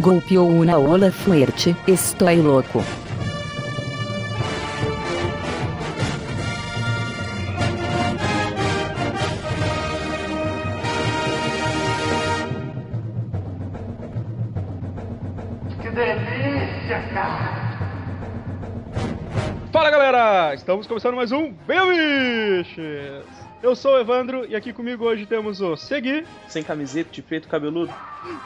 Golpeou una ola fuerte, estoy louco. Que delícia, cara! Fala galera, estamos começando mais um Biches! Eu sou o Evandro e aqui comigo hoje temos o Segui, Sem camiseta, de peito cabeludo.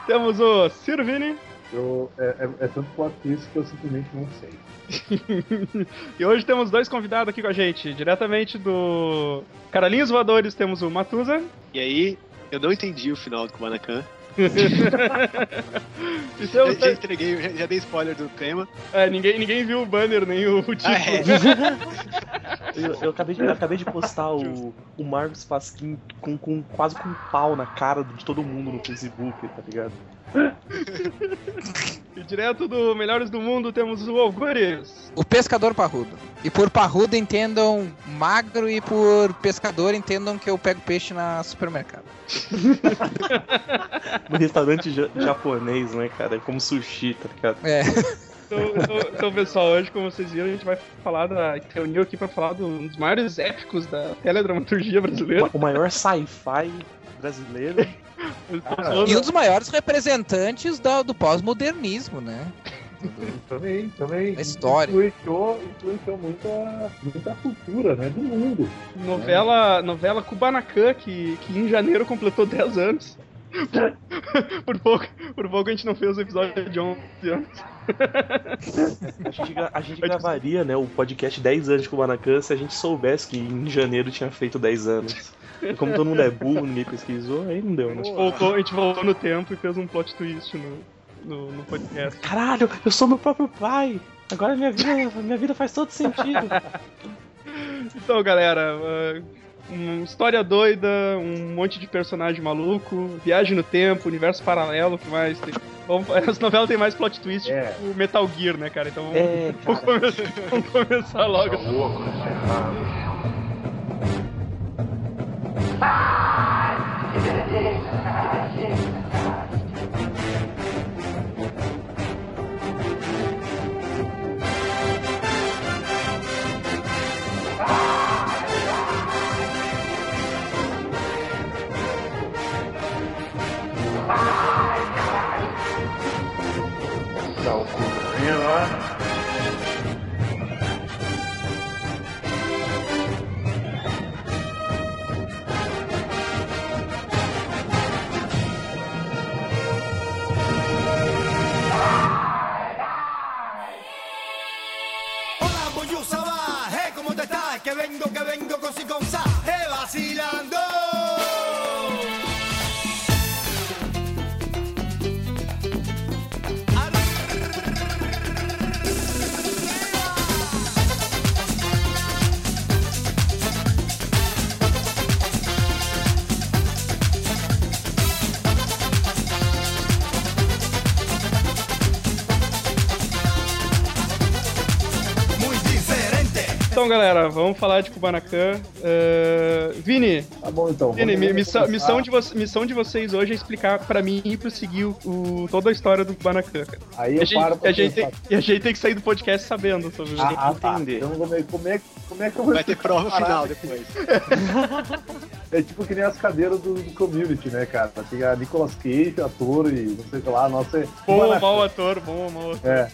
temos o Sirvini Eu, é, é, é tanto plot twist que eu simplesmente não sei. e hoje temos dois convidados aqui com a gente, diretamente do Caralhinhos Voadores temos o Matusa E aí, eu não entendi o final do Kubanakan. e Já, já entreguei, já, já dei spoiler do tema. é, ninguém, ninguém viu o banner nem o título. Ah, é. Eu, eu acabei, de, eu acabei de postar o, o Marcos Pasquim com, com quase com um pau na cara de todo mundo no Facebook, tá ligado? E direto do Melhores do Mundo temos o Algures. O pescador parrudo. E por parrudo entendam magro e por pescador entendam que eu pego peixe na supermercado. No restaurante ja- japonês, né, cara? Como sushi, tá ligado? É. Então, então, então, pessoal, hoje, como vocês viram, a gente vai falar da. reuniu aqui pra falar de um dos maiores épicos da teledramaturgia brasileira. O maior sci-fi brasileiro. E um dos maiores representantes da- do pós-modernismo, né? Também, também. A história. Influenciou, influenciou muita, muita cultura, né? Do mundo. Novela, novela Kubanacan, que, que em janeiro completou 10 anos. por, pouco, por pouco a gente não fez o episódio de 11 anos. A gente, a gente gravaria, né, o podcast 10 anos de Kubanacan se a gente soubesse que em janeiro tinha feito 10 anos. Como todo mundo é burro, ninguém pesquisou, aí não deu, né? Voltou, a gente voltou no tempo e fez um plot twist no, no, no podcast. Caralho, eu sou meu próprio pai! Agora minha vida, minha vida faz todo sentido. Então, galera, uh, uma história doida, um monte de personagem maluco, viagem no tempo, universo paralelo, o que mais? Tem... Vamos, essa novela tem mais plot twist É. que o Metal Gear, né, cara? Então vamos, É, vamos começar, vamos começar logo. Louco, né? Dá Que vengo, que vengo con si con sa, Então, galera, vamos falar de Kubanacan. Uh, Vini, Tá bom, então. Vamos missão, começar. missão, de vo- missão de vocês hoje é explicar pra mim e pro seguir o, o- toda a história do Kubanacan. cara. Aí eu a gente, paro pra a, gente tem, e a gente tem que sair do podcast sabendo sobre. Ah, ah, tá. entender. Então como é, como, é, que eu vou Vai ter prova final depois. É tipo que nem as cadeiras do, do community, né, cara? Tem a Nicolas Cage, ator e não sei o que lá, nossa é. Bom ou mau ator, bom ou mau ator. É.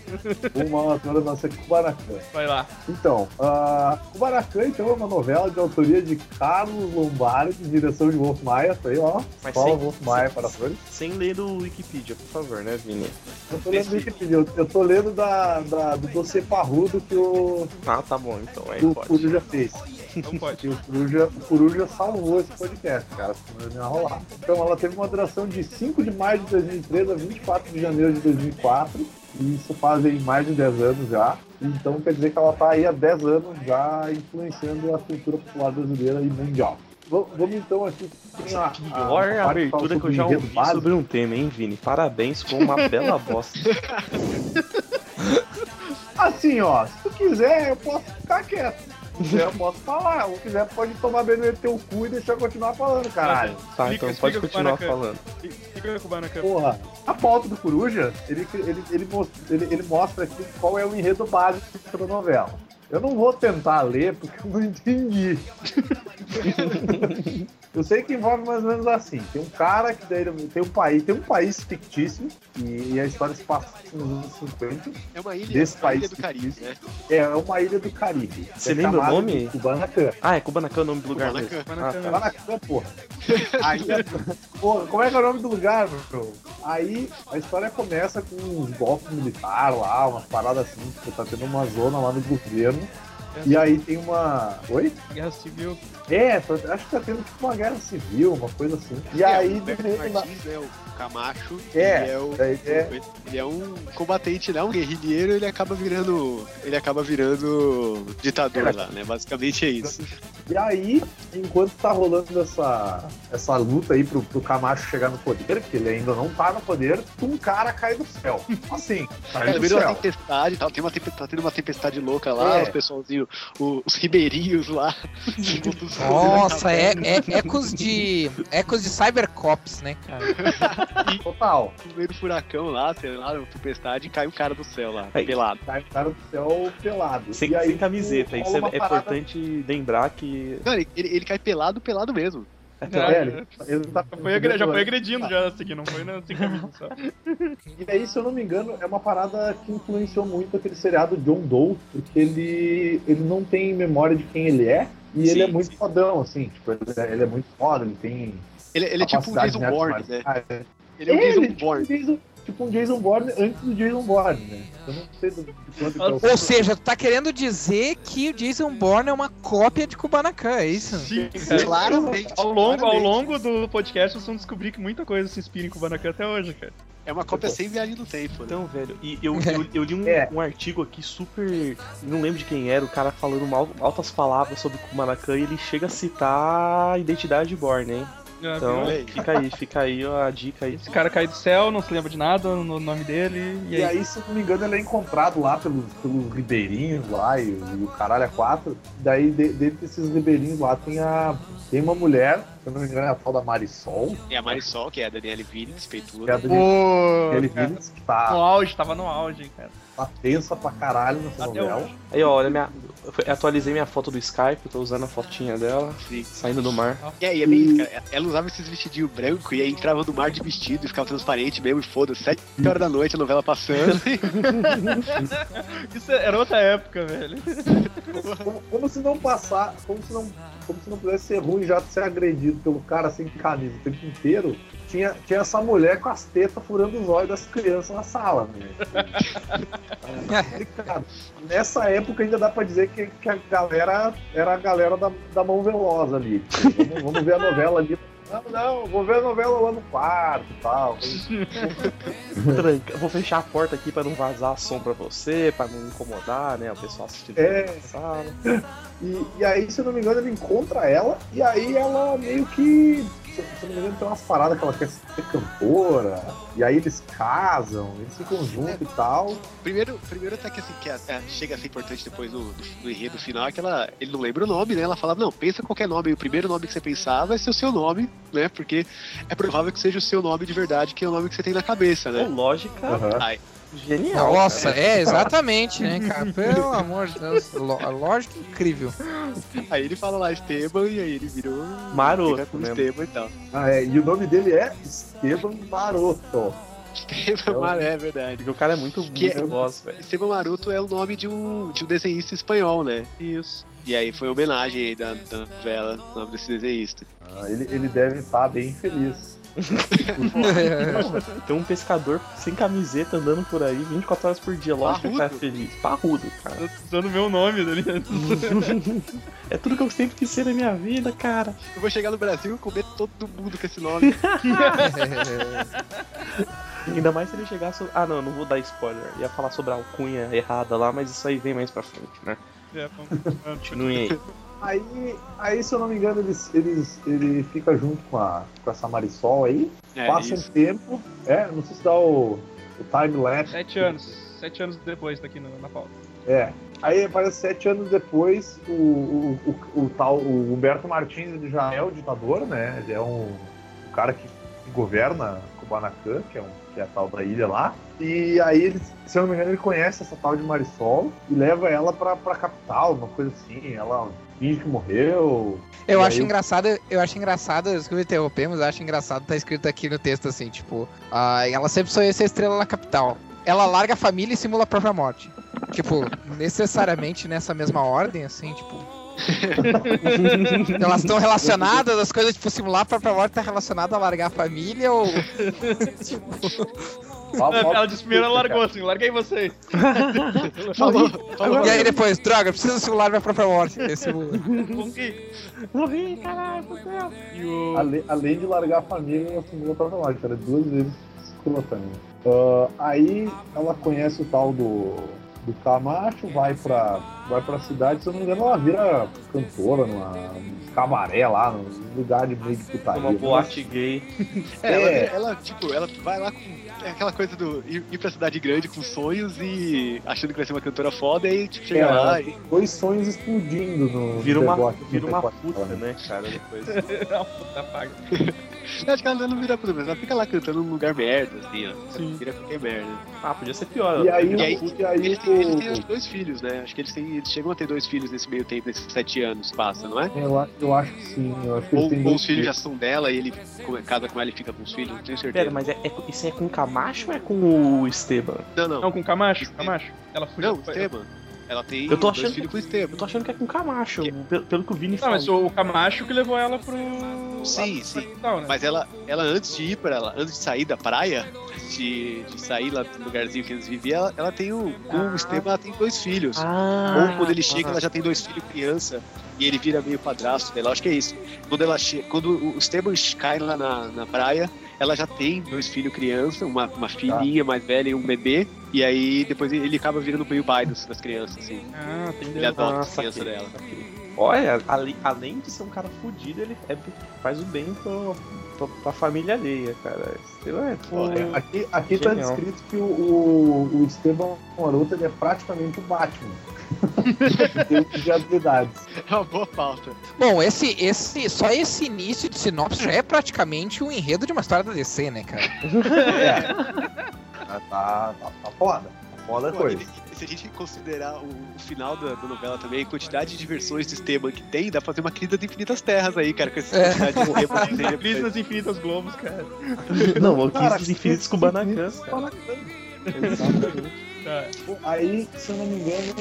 Um mau ator, nossa é Kubanacan. Vai lá. Então, uh, Kubanacan então, é uma novela de autoria de Carlos Lombardi, direção de Wolf Maia, tá aí, ó. Mas sem- Wolf Maia para flores. Sem ler do Wikipedia, por favor, né, Vini? Eu tô lendo do Wikipedia, eu, eu tô lendo da, da- do dossiê parrudo que o, Ah, tá bom, então, aí o. Coruja fez. Não pode. E o Coruja, o Coruja salvou esse podcast, cara, senão não ia rolar. Então ela teve uma duração de 5 de maio de 2003 a 24 de janeiro de 2004. E isso fazem mais de 10 anos já. Então quer dizer que ela tá aí há 10 anos já influenciando a cultura popular brasileira e mundial. Vamos então aqui. a- a- Pior a parte abertura que eu já ouvi básico. sobre um tema, hein, Vini? Parabéns, ficou uma bela bosta. Assim, ó, se tu quiser, eu posso ficar quieto. Se quiser, eu posso falar. Se quiser, pode tomar bem no teu cu e deixar eu continuar falando, caralho. Tá, Explica- então pode explica continuar falando. Fica com. Porra, A pauta do Coruja, ele, ele, ele, ele mostra aqui qual é o enredo básico da novela. Eu não vou tentar ler porque eu não entendi. eu sei que envolve mais ou menos assim. Tem um cara que daí tem um país, tem um país fictício e, a história se passa nos anos 50. É uma ilha, Desse uma país ilha do Caribe, né? É uma ilha do Caribe. Você É lembra o nome? de Kubanacan. Ah, é Kubanacan o nome do lugar Kubanacan. mesmo. Kubanacan. Ah. Kubanacan, porra. Aí, é- porra, como é que é o nome do lugar, meu? Aí a história começa com uns golpes militares lá, umas paradas assim, que tá tendo uma zona lá no governo. E aí tem uma. Oi? Guerra Civil. É, acho que tá tendo tipo uma guerra civil, uma coisa assim. E É, aí, o de Roberto repente, na- Martins, o Camacho, É, ele é o, daí é- ele é um combatente, não, um guerrilheiro, ele acaba virando, ele acaba virando ditador lá, né? Basicamente é isso. E aí, enquanto tá rolando essa, essa luta aí pro, pro Camacho chegar no poder, que ele ainda não tá no poder, um cara cai do céu. Assim, cai Cara, do vira uma céu. tempestade, tá, tem uma tempe- tá tendo uma tempestade louca lá, É. os pessoalzinhos, o- os ribeirinhos lá. Nossa, é, é ecos de. Ecos de Cybercops, né, cara? Total. No meio do furacão lá, sei lá, uma tempestade, e cai um cara do céu lá, Aí. pelado. Cai o cara do céu pelado. Sem, E aí, sem camiseta. Isso é, é parada- importante lembrar que. Não, ele, ele, cai pelado, pelado mesmo. É, ele- ele tá- Já foi, agre- já foi agredindo já essa aqui, não foi na sem camisa só. E aí, se eu não me engano, é uma parada que influenciou muito aquele seriado John Doe, porque ele, ele não tem memória de quem ele é, e Sim, ele é muito sim. fodão, assim, tipo, ele é, ele é muito foda, ele tem. Ele, ele é tipo um capacidade Jason Bourne, né? Ele é um É, Jason tipo Bourne. um Jason, tipo um Jason Bourne antes do Jason Bourne, né? Eu não sei do, de quanto que é o Ou seja, tu tá querendo dizer que o Jason Bourne é uma cópia de Kubanacan, é isso? Sim, Claramente. Ao longo, ao claramente. longo do podcast, vocês vão descobrir que muita coisa se inspira em Kubanacan até hoje, cara. É uma cópia sem viagem no tempo, né? Então, velho, e eu, eu, eu li um, É. um artigo aqui super. Não lembro de quem era, o cara falando mal, altas palavras sobre Kubanacan e ele chega a citar a identidade de Borne, hein? Já Então, fica aí, fica aí ó, a dica aí. Esse cara cai do céu, não se lembra de nada, no nome dele, e E aí. aí, se eu não me engano, ele é encontrado lá pelos, pelos ribeirinhos lá e, e o caralho é quatro. Daí, de- dentro desses ribeirinhos lá, tem, a, tem uma mulher, se eu não me engano, é a tal da Marisol, E a Marisol, que é a Daniele Vinitz, que é a peituda. Daniele Pô, Daniele que no tá, auge, tava no auge, hein, cara. Tá tensa pra caralho nessa Até novela. hoje. Aí, ó, olha, minha, eu atualizei minha foto do Skype, tô usando a fotinha dela, Sim. saindo do mar. E aí, é bem isso, cara. Ela usava esses vestidinhos brancos e aí entrava no mar de vestido e ficava transparente mesmo e foda-se. Sete horas da noite, a novela passando. Isso era outra época, velho. Como, como se não passar, como se não, como se não pudesse ser ruim já ser agredido pelo cara sem camisa o tempo inteiro. Tinha, tinha essa mulher com as tetas furando os olhos das crianças na sala, né? É complicado. Nessa época ainda dá pra dizer que, que a galera era a galera da, da mão veloz ali. Vamos, vamos ver a novela ali. Não, não, vou ver a novela lá no quarto e tal. Tranca, vou fechar a porta aqui pra não vazar som pra você, pra não incomodar, né, o pessoal assistindo É. na sala. E, e aí, se eu não me engano, ele encontra ela, e aí ela meio que. Se, eu não me engano, tem umas paradas que ela quer ser cantora, e aí eles casam, eles ficam juntos e tal. primeiro, primeiro até que assim, que a- a- chega a ser importante depois no, no enredo final, é que ela, ele não lembra o nome, né? Ela fala, não, pensa qualquer nome, e o primeiro nome que você pensar vai ser o seu nome, né? Porque é provável que seja o seu nome de verdade, que é o nome que você tem na cabeça, né? lógica Aham. Aí, genial. Nossa, cara. é, exatamente, né, cara? Pelo amor de Deus, lo- a lógica é incrível. aí ele fala lá Esteban e aí ele virou. Maroto fica com mesmo. Esteban e tal. Ah, é, e o nome dele é Esteban Maroto. Esteban Maroto, é verdade. Porque o cara é muito, Que muito é- boss, velho. Esteban Maroto é o nome de um, de um desenhista espanhol, né? Isso. E aí foi homenagem aí da, da novela, o nome desse desenhista. Ah, ele, ele deve estar bem feliz. Tem um pescador sem camiseta andando por aí 24 horas por dia, lógico que ele tá Parrudo. feliz. Parrudo, cara. Tô usando meu nome dali. É tudo que eu sempre quis ser na minha vida, cara. Eu vou chegar no Brasil e comer todo mundo com esse nome. Ainda mais se ele chegasse. Ah, não, não vou dar spoiler. Ia falar sobre a alcunha errada lá, mas isso aí vem mais pra frente, né? É, vamos- Continuem aí. Aí, aí, se eu não me engano, eles, eles, ele fica junto com, a, com essa Marisol aí, É, passa isso. um tempo, é, não sei se dá o, o time-lapse. Sete anos. Sete anos depois tá aqui no- na pauta. É. Aí parece sete anos depois, o, o, o, o tal o Humberto Martins ele já é o ditador, né? Ele é um, um cara que governa Kubanacan, que é, um, que é a tal da ilha lá. E aí, ele, se eu não me engano, ele conhece essa tal de Marisol e leva ela pra, pra capital, uma coisa assim. Ela finge que morreu. Eu acho aí- engraçado, eu acho engraçado, desculpa interromper, mas eu acho engraçado tá escrito aqui no texto assim, tipo, ah, ela sempre sonhou ser estrela na capital. Ela larga a família e simula a própria morte. Tipo, necessariamente nessa mesma ordem, assim, tipo. Elas estão relacionadas, as coisas, tipo, simular a própria morte tá relacionada a largar a família ou. Ela disse primeiro, ela largou assim, larguei vocês. Falou, falou. E aí depois, droga, preciso simular minha própria morte. Aí simula. Morri. Caralho, o... Ale- além de largar a família, ela simula a própria morte, cara. Duas vezes escrotamente. Ah, aí ela conhece o tal do, do Camacho, vai pra, vai pra cidade, se eu não me engano, ela vira cantora numa, num cabaré lá, num lugar de meio de putaria. Uma boate gay. É, ela, É. ela, tipo, ela vai lá com é aquela coisa do ir, ir pra cidade grande com sonhos e achando que vai ser uma cantora foda e tipo, chega É, lá e. Dois sonhos explodindo no Vira uma, vira uma puta, né, cara, depois. Não, puta paga. Acho que ela não vira puta, mas ela fica lá cantando num lugar merda, assim, ó. Sim. Vira qualquer merda. Ah, podia ser pior. E aí, E aí, e aí eles, têm, eles têm o- os dois filhos, né? Acho que eles, têm, eles chegam a ter dois filhos nesse meio tempo, nesses sete anos, passa, não é? eu, eu acho que sim, eu acho que Ou, ou os filhos já são dela e ele casa com ela e fica com os filhos, não tenho certeza. Pera, mas é, é- isso é com o Camacho ou é com o Esteban? Não, não. Não, com Camacho, Camacho. Ela fugiu. Não, Esteban. Ela tem Eu tô dois achando- o Eu tô achando que é com o Camacho, pelo, pelo que o Vini Não, falou. mas o o Camacho que levou ela pro. Sim, sim. né? Mas ela, ela antes de ir pra ela, antes de sair da praia, de, de sair lá do lugarzinho que eles viviam, ela, ela tem o. Com o Esteban ela tem dois filhos. Ah, Ou quando ele chega, ah. ela já tem dois filhos criança e ele vira meio padrasto dela. Acho que é isso. Quando ela che... quando o Esteban cai lá na, na praia, ela já tem dois filhos criança, uma, uma filhinha mais velha e um bebê. E aí depois ele acaba virando meio pai das, das crianças, assim. Ah, Ele entendeu. adota Ah, as crianças saquei, dela. Olha, ale- além de ser um cara fudido, ele é- faz o bem pro, pro, pra família alheia, cara. Esteban é foda. É, aqui aqui tá descrito que o, o, o Esteban Maroto ele é praticamente o Batman. De habilidades. É uma boa pauta. Bom, esse, esse, só esse início de sinopse já é praticamente um enredo de uma história da DC, né, cara? É. Tá, tá, tá, tá foda. Tá foda a Pô, coisa. e- se a gente considerar o, o final da, da novela também, a quantidade de versões do Esteban que tem, dá pra fazer uma crise das infinitas terras aí, cara, com essa É. quantidade de Esteban que tem Crise depois. nas Infinitas Globos, cara. Não, eu Cara, quis os infinitos com o cara. Exatamente. Tá. Aí, se eu não me engano,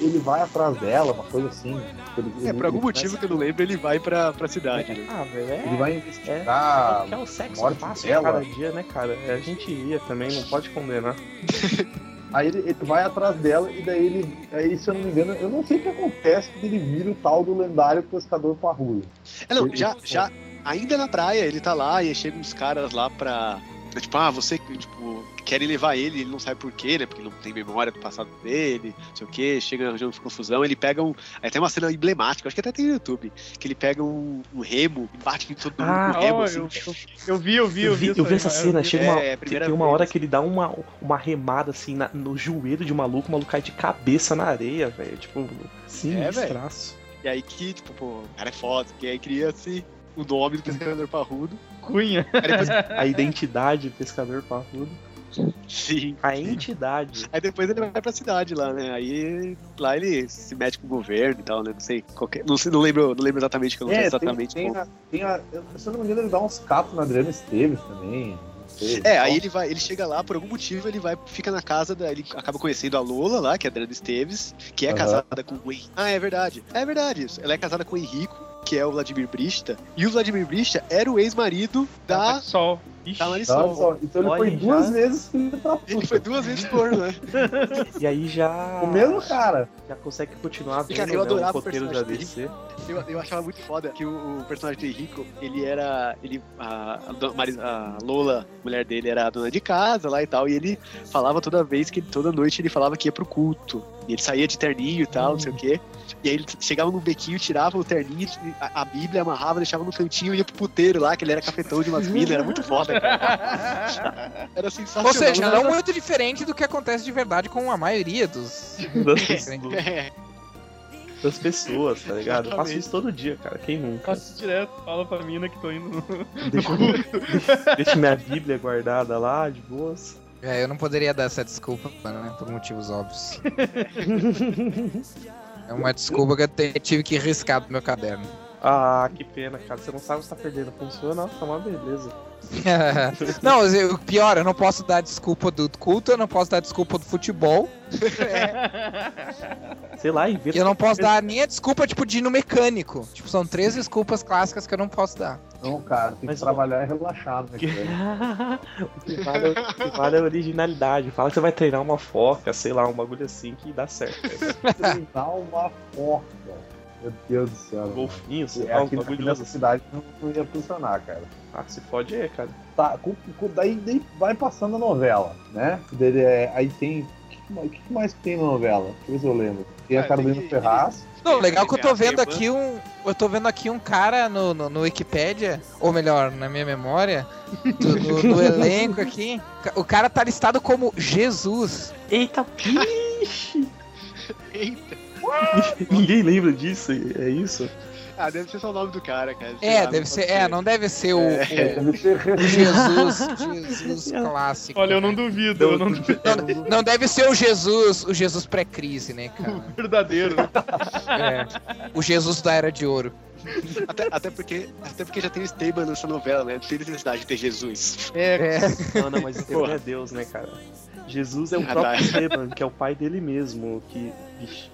ele vai atrás dela, uma coisa assim. Ele, É, ele- por algum motivo que eu não lembro, ele vai pra, pra cidade, né? Ah, velho, é. Ele vai investigar. que é o sexo fácil dela. cada dia, né, cara? A gente ia também, não pode condenar. Aí ele, ele vai atrás dela e daí ele. Aí, se eu não me engano, eu não sei o que acontece que ele vira o tal do lendário pescador parrudo. É, não, Ele- já, já, ainda na praia, ele tá lá e aí chegam uns caras lá pra. Tipo, ah, você, tipo, querem levar ele, ele não sabe por quê, né? Porque não tem memória do passado dele, não sei o quê, chega arranjando confusão, ele pega um. Aí tem uma cena emblemática, acho que até tem no YouTube, que ele pega um, um remo e bate em todo mundo Ah, com o remo, ó, assim. eu, eu, eu vi, eu vi, Eu vi, eu vi essa cena, vi. chega É, uma, é a primeira tem uma vez. hora que ele dá uma, uma remada assim na- no joelho de um maluco, o maluco cai de cabeça na areia, velho. Tipo, sinistraço. E aí que, tipo, pô, o cara é foda, porque aí cria-se o nome do pescador parrudo. Cunha. Aí depois, A identidade do pescador parrudo. sim. A entidade. Aí depois ele vai pra cidade lá, né? Aí lá ele se mete com o governo e tal, né? Não sei, qualquer, não, sei não lembro, não lembro exatamente que eu não sei É, tem, exatamente. tem, como. a, tem a- eu- Se eu não me engano, ele dá uns capos na Adriana Esteves também. não sei. É, aí ele vai, ele chega lá, por algum motivo, ele vai, fica na casa da. Ele acaba conhecendo a Lola lá, que é a Adriana Esteves, que é Aham. casada com o Henrique. Ah, é verdade. É verdade isso. Ela é casada com o Henrico, que é o Vladimir Brista. E o Vladimir Brista era o ex-marido da, Sol. Ixi. da Tá, Marisol. só- Então ele Olha, foi já- duas vezes filho da puta. Ele foi duas vezes corno, né? E aí já. O mesmo cara. Já consegue continuar vendo Cara, eu né, o adorava o roteiro da DC. Eu, eu achava muito foda que o, o personagem do Henrico, ele era. Ele, a, a, a Lola, mulher dele, era a dona de casa lá e tal. E ele falava toda vez que toda noite ele falava que ia pro culto. E ele saía de terninho e tal, não sei o quê. E aí ele chegava no bequinho, tirava o terninho, a, a Bíblia, amarrava, deixava no cantinho e ia pro puteiro lá, que ele era cafetão de umas minas, era muito foda, cara. Era sensacional. Ou seja, não muito diferente do que acontece de verdade com a maioria dos. Das- É. das pessoas, tá ligado? Eu faço isso todo dia, cara. Quem nunca? Faço direto, fala pra mina que tô indo no. Deixa, deixa, deixa minha Bíblia guardada lá, de boas. É, eu não poderia dar essa desculpa, né? Por motivos óbvios. É uma desculpa que eu te- tive que riscar do meu caderno. Ah, que pena, cara. Você não sabe se tá perdendo o seu, nossa, é uma beleza. não, o pior, eu não posso dar desculpa do culto, eu não posso dar desculpa do futebol, Sei lá, inventa. e eu não posso dar nem a desculpa, tipo, de ir no mecânico. Tipo, são três desculpas clássicas que eu não posso dar. Não, cara, tem Mas, que trabalhar relaxado, né, cara? o que vale, é- o que vale é a originalidade. Fala que você vai treinar uma foca, sei lá, um bagulho assim que dá certo. Treinar uma porca. Meu Deus do céu. Golfinho, sei É, lá, um aqui, aqui bagulho nessa assim. cidade não, não ia funcionar, cara. Ah, se fode é, cara. Tá, com- com- daí, daí vai passando a novela, né? Daí, é, aí tem. O que, que mais- tem na novela? Deixa eu ver se eu lembro. Tem a Ah, Carolina tem Ferraz. Não, legal que eu tô É, vendo aqui um. Eu tô vendo aqui um cara no, no, no Wikipedia, ou melhor, na minha memória, do, do- do elenco aqui. O cara tá listado como Jesus. Eita, pixe! Eita. Ninguém lembra disso, é isso? Ah, deve ser só o nome do cara, cara. Sei É, lá, deve não ser. É, não deve ser o, É. o ser Jesus. Jesus clássico. Olha, eu não duvido, eu não duvido. Não, não deve ser o Jesus, o Jesus pré-crise, né, cara? Verdadeiro. É. O Jesus da Era de Ouro. Até, até, porque, até porque já tem o Esteban nessa novela, né? Não tem necessidade de ter Jesus. É, É. Não, não, mas Esteban é Deus, né, cara? Jesus é o próprio. Esteban, que é o pai dele mesmo, que. Vixe.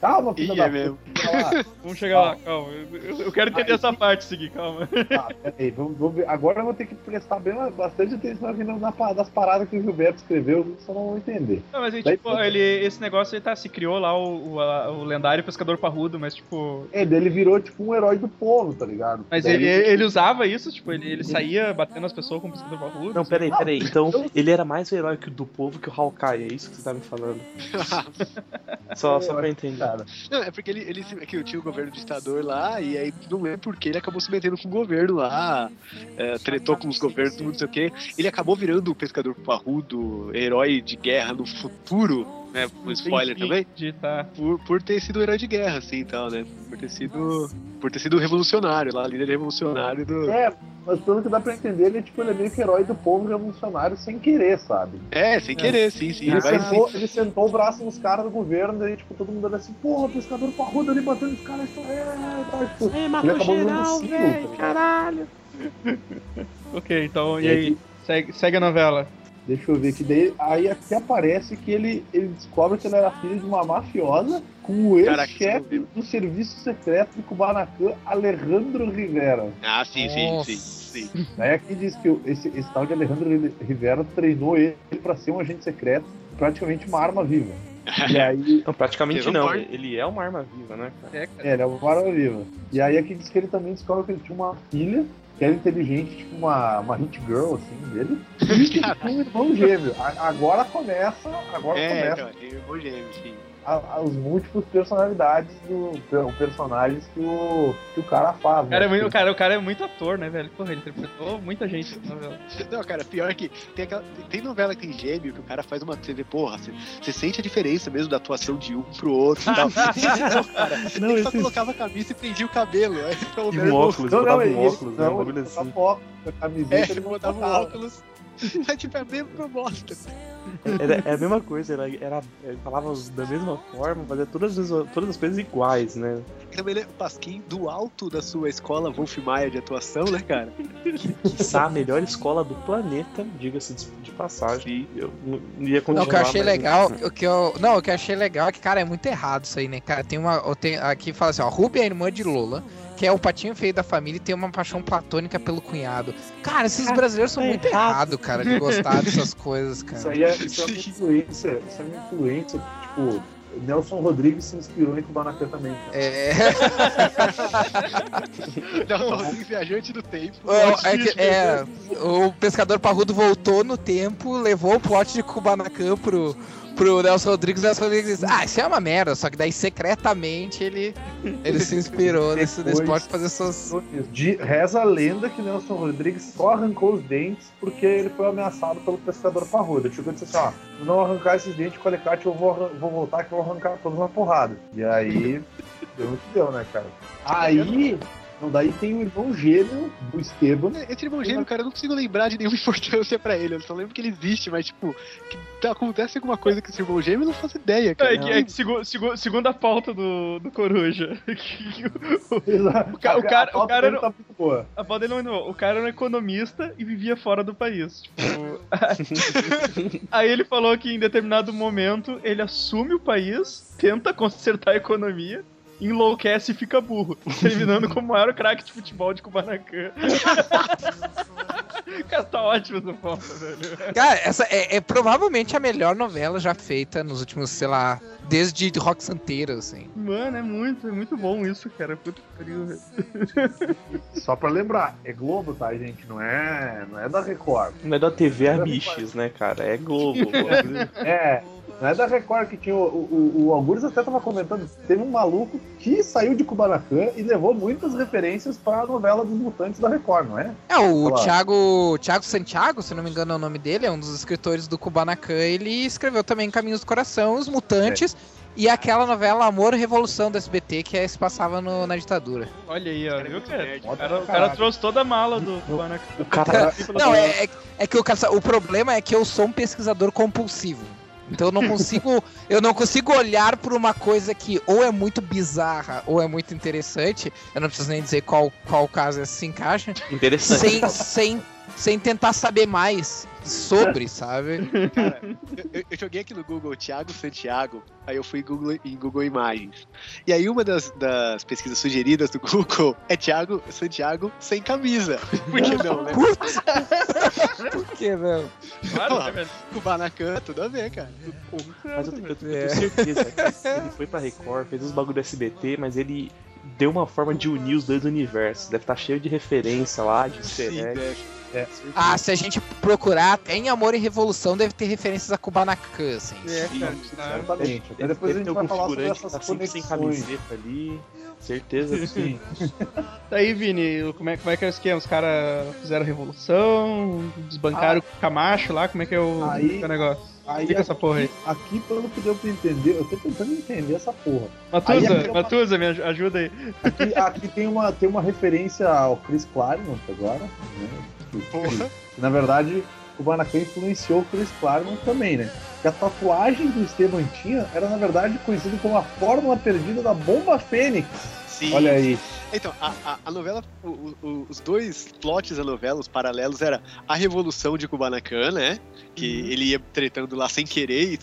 Calma, filha Ih, da é mesmo. Calma vamos chegar lá, calma. Eu, eu- quero entender essa parte, seguir, calma. Tá, peraí, vamos, vamos ver. Agora eu vou ter que prestar bem, bastante atenção aqui na, das paradas que o Gilberto escreveu, senão não vou entender. Não, mas aí, Daí- tipo, ele, esse negócio aí tá, se criou lá o, o, a- o lendário pescador parrudo, mas tipo. É, ele virou tipo um herói do povo, tá ligado? Mas Daí- ele, ele usava isso, tipo, ele, ele saía batendo as pessoas com o pescador parrudo. Não, peraí, peraí. Então, ele era mais o herói do povo que o Hawkeye, é isso que você tá me falando? Só, só pra entender. Cara, Não, é porque ele, ele se- é que tinha o governo ditador lá, e aí não lembro porque ele acabou se metendo com o governo lá, é, tretou com os governos, tudo, não sei o quê. Ele acabou virando o pescador parrudo, herói de guerra no futuro, né? Um spoiler também. Tá. Por, por ter sido herói de guerra, assim, e tal, né? Por ter sido. Por ter sido revolucionário lá, líder revolucionário do. É, mas pelo que dá pra entender, ele, tipo, ele é meio que herói do povo revolucionário sem querer, sabe? É, sem querer, sim, sim. Ele, Vai, sentou, ele sentou o braço nos caras do governo, daí, tipo, todo mundo olha assim, porra, pescador parrudo ali batendo os caras, isso é, tá, tipo, acabou virando um símbolo, tá ligado? Ok, então, e E aí? Segue, segue a novela. Deixa eu ver que daí aí aqui aparece que ele, ele descobre que ele era filho de uma mafiosa com o ex-chefe do serviço secreto de Kubanacan, Alejandro Rivera. Ah, sim, sim, Nossa. sim, sim. Daí aqui diz que o- esse, esse tal de Alejandro Ri- Rivera treinou ele pra ser um agente secreto, praticamente uma arma viva. E aí, Não, praticamente não. não pode. Ele é uma arma viva, né, cara? É, cara. é, ele é uma arma viva. E aí aqui diz que ele também descobre que ele tinha uma filha, que era inteligente, tipo uma, uma hit girl, assim, dele. E um irmão gêmeo. Agora começa, agora É, começa então, tem irmão gêmeo, sim. A- as múltiplas personalidades do per- personagens que o, que o cara faz. O cara, é né? muito, cara, o cara é muito ator, né, velho? Porra, ele interpretou muita gente na novela. Não, cara, pior que tem, aquela, tem novela que tem gêmeo que o cara faz uma. Você vê, porra, você, você sente a diferença mesmo da atuação de um pro outro e tal. não, cara, Não, ele só colocava a camisa e prendia o cabelo. Aí, pelo E um óculos, Não, não, botava ele, um óculos, né? Não, bagulho ele assim. botava óculos, a camiseta É, ele ele botava um óculos. Mas, tipo, é mesmo pra bosta. Era, é a mesma coisa, era, era, ele falava da mesma forma, fazia todas as, todas as coisas iguais, né? Também ele é o Pasquim do alto da sua escola Wolf Maia de atuação, né, cara? Quiçá a melhor escola do planeta, diga-se de, de passagem. Eu não ia Não, continuar. o que eu achei mas- legal, o que eu, não, o que eu achei legal é que, cara, é muito errado isso aí, né, cara? Tem uma, tenho- aqui fala assim, ó, Ruby é a irmã de Lola, que é o patinho feio da família e tem uma paixão platônica pelo cunhado. Cara, esses brasileiros são é muito errado. errados, cara, de gostar dessas coisas, Isso cara. aí é, isso é uma influência, isso é uma influência, tipo, Nelson Rodrigues se inspirou em Kubanacan também. cara. É, Nelson Rodrigues, viajante do tempo. é, é que- é, o pescador parrudo voltou no tempo, levou o pote de Kubanacan pro, pro Nelson Rodrigues, o Nelson Rodrigues diz, ah, isso é uma merda, só que daí secretamente ele, ele se inspirou nesse, nesse esporte fazer suas. De, reza a lenda que Nelson Rodrigues só arrancou os dentes porque ele foi ameaçado pelo pescador parrudo. Ele chegou e disse assim: ó, se não arrancar esses dentes com alicate, eu vou, vou voltar que eu vou arrancar todos na porrada. E aí, deu o que deu, né, cara? Aí, não, daí tem o irmão gêmeo do Esteban. Esse irmão gêmeo, cara, eu não consigo lembrar de nenhuma importância pra ele. Eu só lembro que ele existe, mas, tipo, que tá- acontece alguma coisa com esse irmão gêmeo, eu não faço ideia, cara. É, que, é que segu, segu, segundo a pauta do, do Coruja. que o- O ca- o cara- o cara não não- tá muito boa. a pauta dele não, o cara era um economista e vivia fora do país. Tipo, aí ele falou que em determinado momento ele assume o país, tenta consertar a economia. Enlouquece e fica burro, terminando como o maior craque de futebol de Kubanacan. cara, tá ótimo essa pauta, velho. Cara, essa é, é provavelmente a melhor novela já feita nos últimos, sei lá, desde Rock Santeiro, assim. Mano, é muito, é muito bom isso, cara. Puta pariu, velho. Só pra lembrar, é Globo, tá, gente? Não é, não é da Record. Não é da TV Amiches, né, cara? É Globo. É, não é da Record que tinha. O, o, o Algures até tava comentando. Teve um maluco que saiu de Kubanacan e levou muitas referências pra novela dos mutantes da Record, não é? É, o. Thiago, Thiago Santiago, se não me engano é o nome dele, é um dos escritores do Kubanacan, ele escreveu também Caminhos do Coração, Os Mutantes, e aquela novela Amor e Revolução do SBT, que é, se passava no- na ditadura. Olha aí, ó. Viu, cara? O cara. o cara trouxe toda a mala do Kubanacan. O cara. Não, é, é, é que o, cara- o problema é que eu sou um pesquisador compulsivo. Então eu não consigo, eu não consigo olhar por uma coisa que ou é muito bizarra ou é muito interessante. Eu não preciso nem dizer qual, qual caso essa se encaixa. Interessante. Sem, sem, sem tentar saber mais sobre, sabe? Cara, eu, eu- joguei aqui no Google Thiago Santiago, aí eu fui Google, em Google Imagens. E aí uma das, das pesquisas sugeridas do Google é Thiago Santiago sem camisa. Por que não, né? Por que não? Claro, né? Kubanacan, tudo a ver, cara. Mas eu, tenho- eu tenho certeza que ele foi pra Record, fez os bagulho do SBT, mas ele deu uma forma de unir os dois universos. Deve estar cheio de referência lá, de easter Né? Ah, se a gente procurar, até em Amor e Revolução deve ter referências a Kubanacan, assim. É, Sim, cara. Até Deve, depois a deve ter gente vai falar sobre essas tá sempre sem conexões. camiseta ali. Certeza que sim. Daí, Vini, como é, como é que é o esquema? Os caras fizeram revolução, desbancaram o Camacho lá, como é que é o, Aí- o negócio? Aí Explica essa porra aí. Aqui, pelo que deu pra entender, eu tô tentando entender essa porra. Aí Matuza, aqui é uma- Matuza, me aj- ajuda aí. Aqui, aqui tem, uma, tem uma referência ao Chris Claremont agora, né? Porra. na verdade, o Kubanacan influenciou o Chris Claremont também, né? Que a tatuagem que o Esteban tinha era, na verdade, conhecida como a fórmula perdida da bomba fênix. Sim. Olha aí. Então, a, a, a novela, o- o- os dois plots da novela, os paralelos, era a revolução de Kubanacan, né? Que Uhum. ele ia tretando lá sem querer e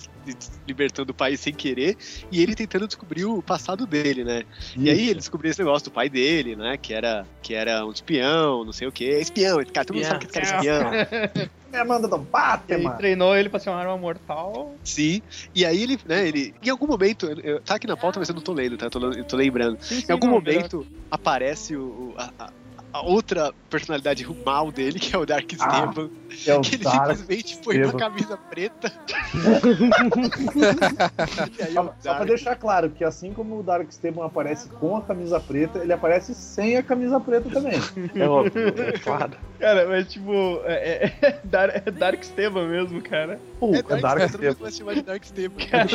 libertando o país sem querer, e ele tentando descobrir o passado dele, né? E aí ele descobriu esse negócio do pai dele, né? Que era, que era um espião, não sei o quê. Espião, esse cara, todo mundo sabe que esse cara é espião. Me É, manda do E bate, aí mano. treinou ele pra ser uma arma mortal. Sim. E aí ele, né, ele. Em algum momento, eu- tá aqui na pauta, mas eu não tô lendo, tá? Eu tô, eu tô lembrando. Sim, Em algum não, momento aparece o, o- a, a- a outra personalidade mal dele, que é o Dark Ah, Esteban, É o que ele Dark simplesmente uma Esteban. camisa preta. e aí Só, o só pra deixar claro que assim como o Dark Esteban aparece com a camisa preta, ele aparece sem a camisa preta também. É óbvio, é claro. Cara, mas tipo, é, é, é Dar- é Dark Esteban mesmo, cara. Pô, É é Dark Esteban. de Dark Esteban. Cara,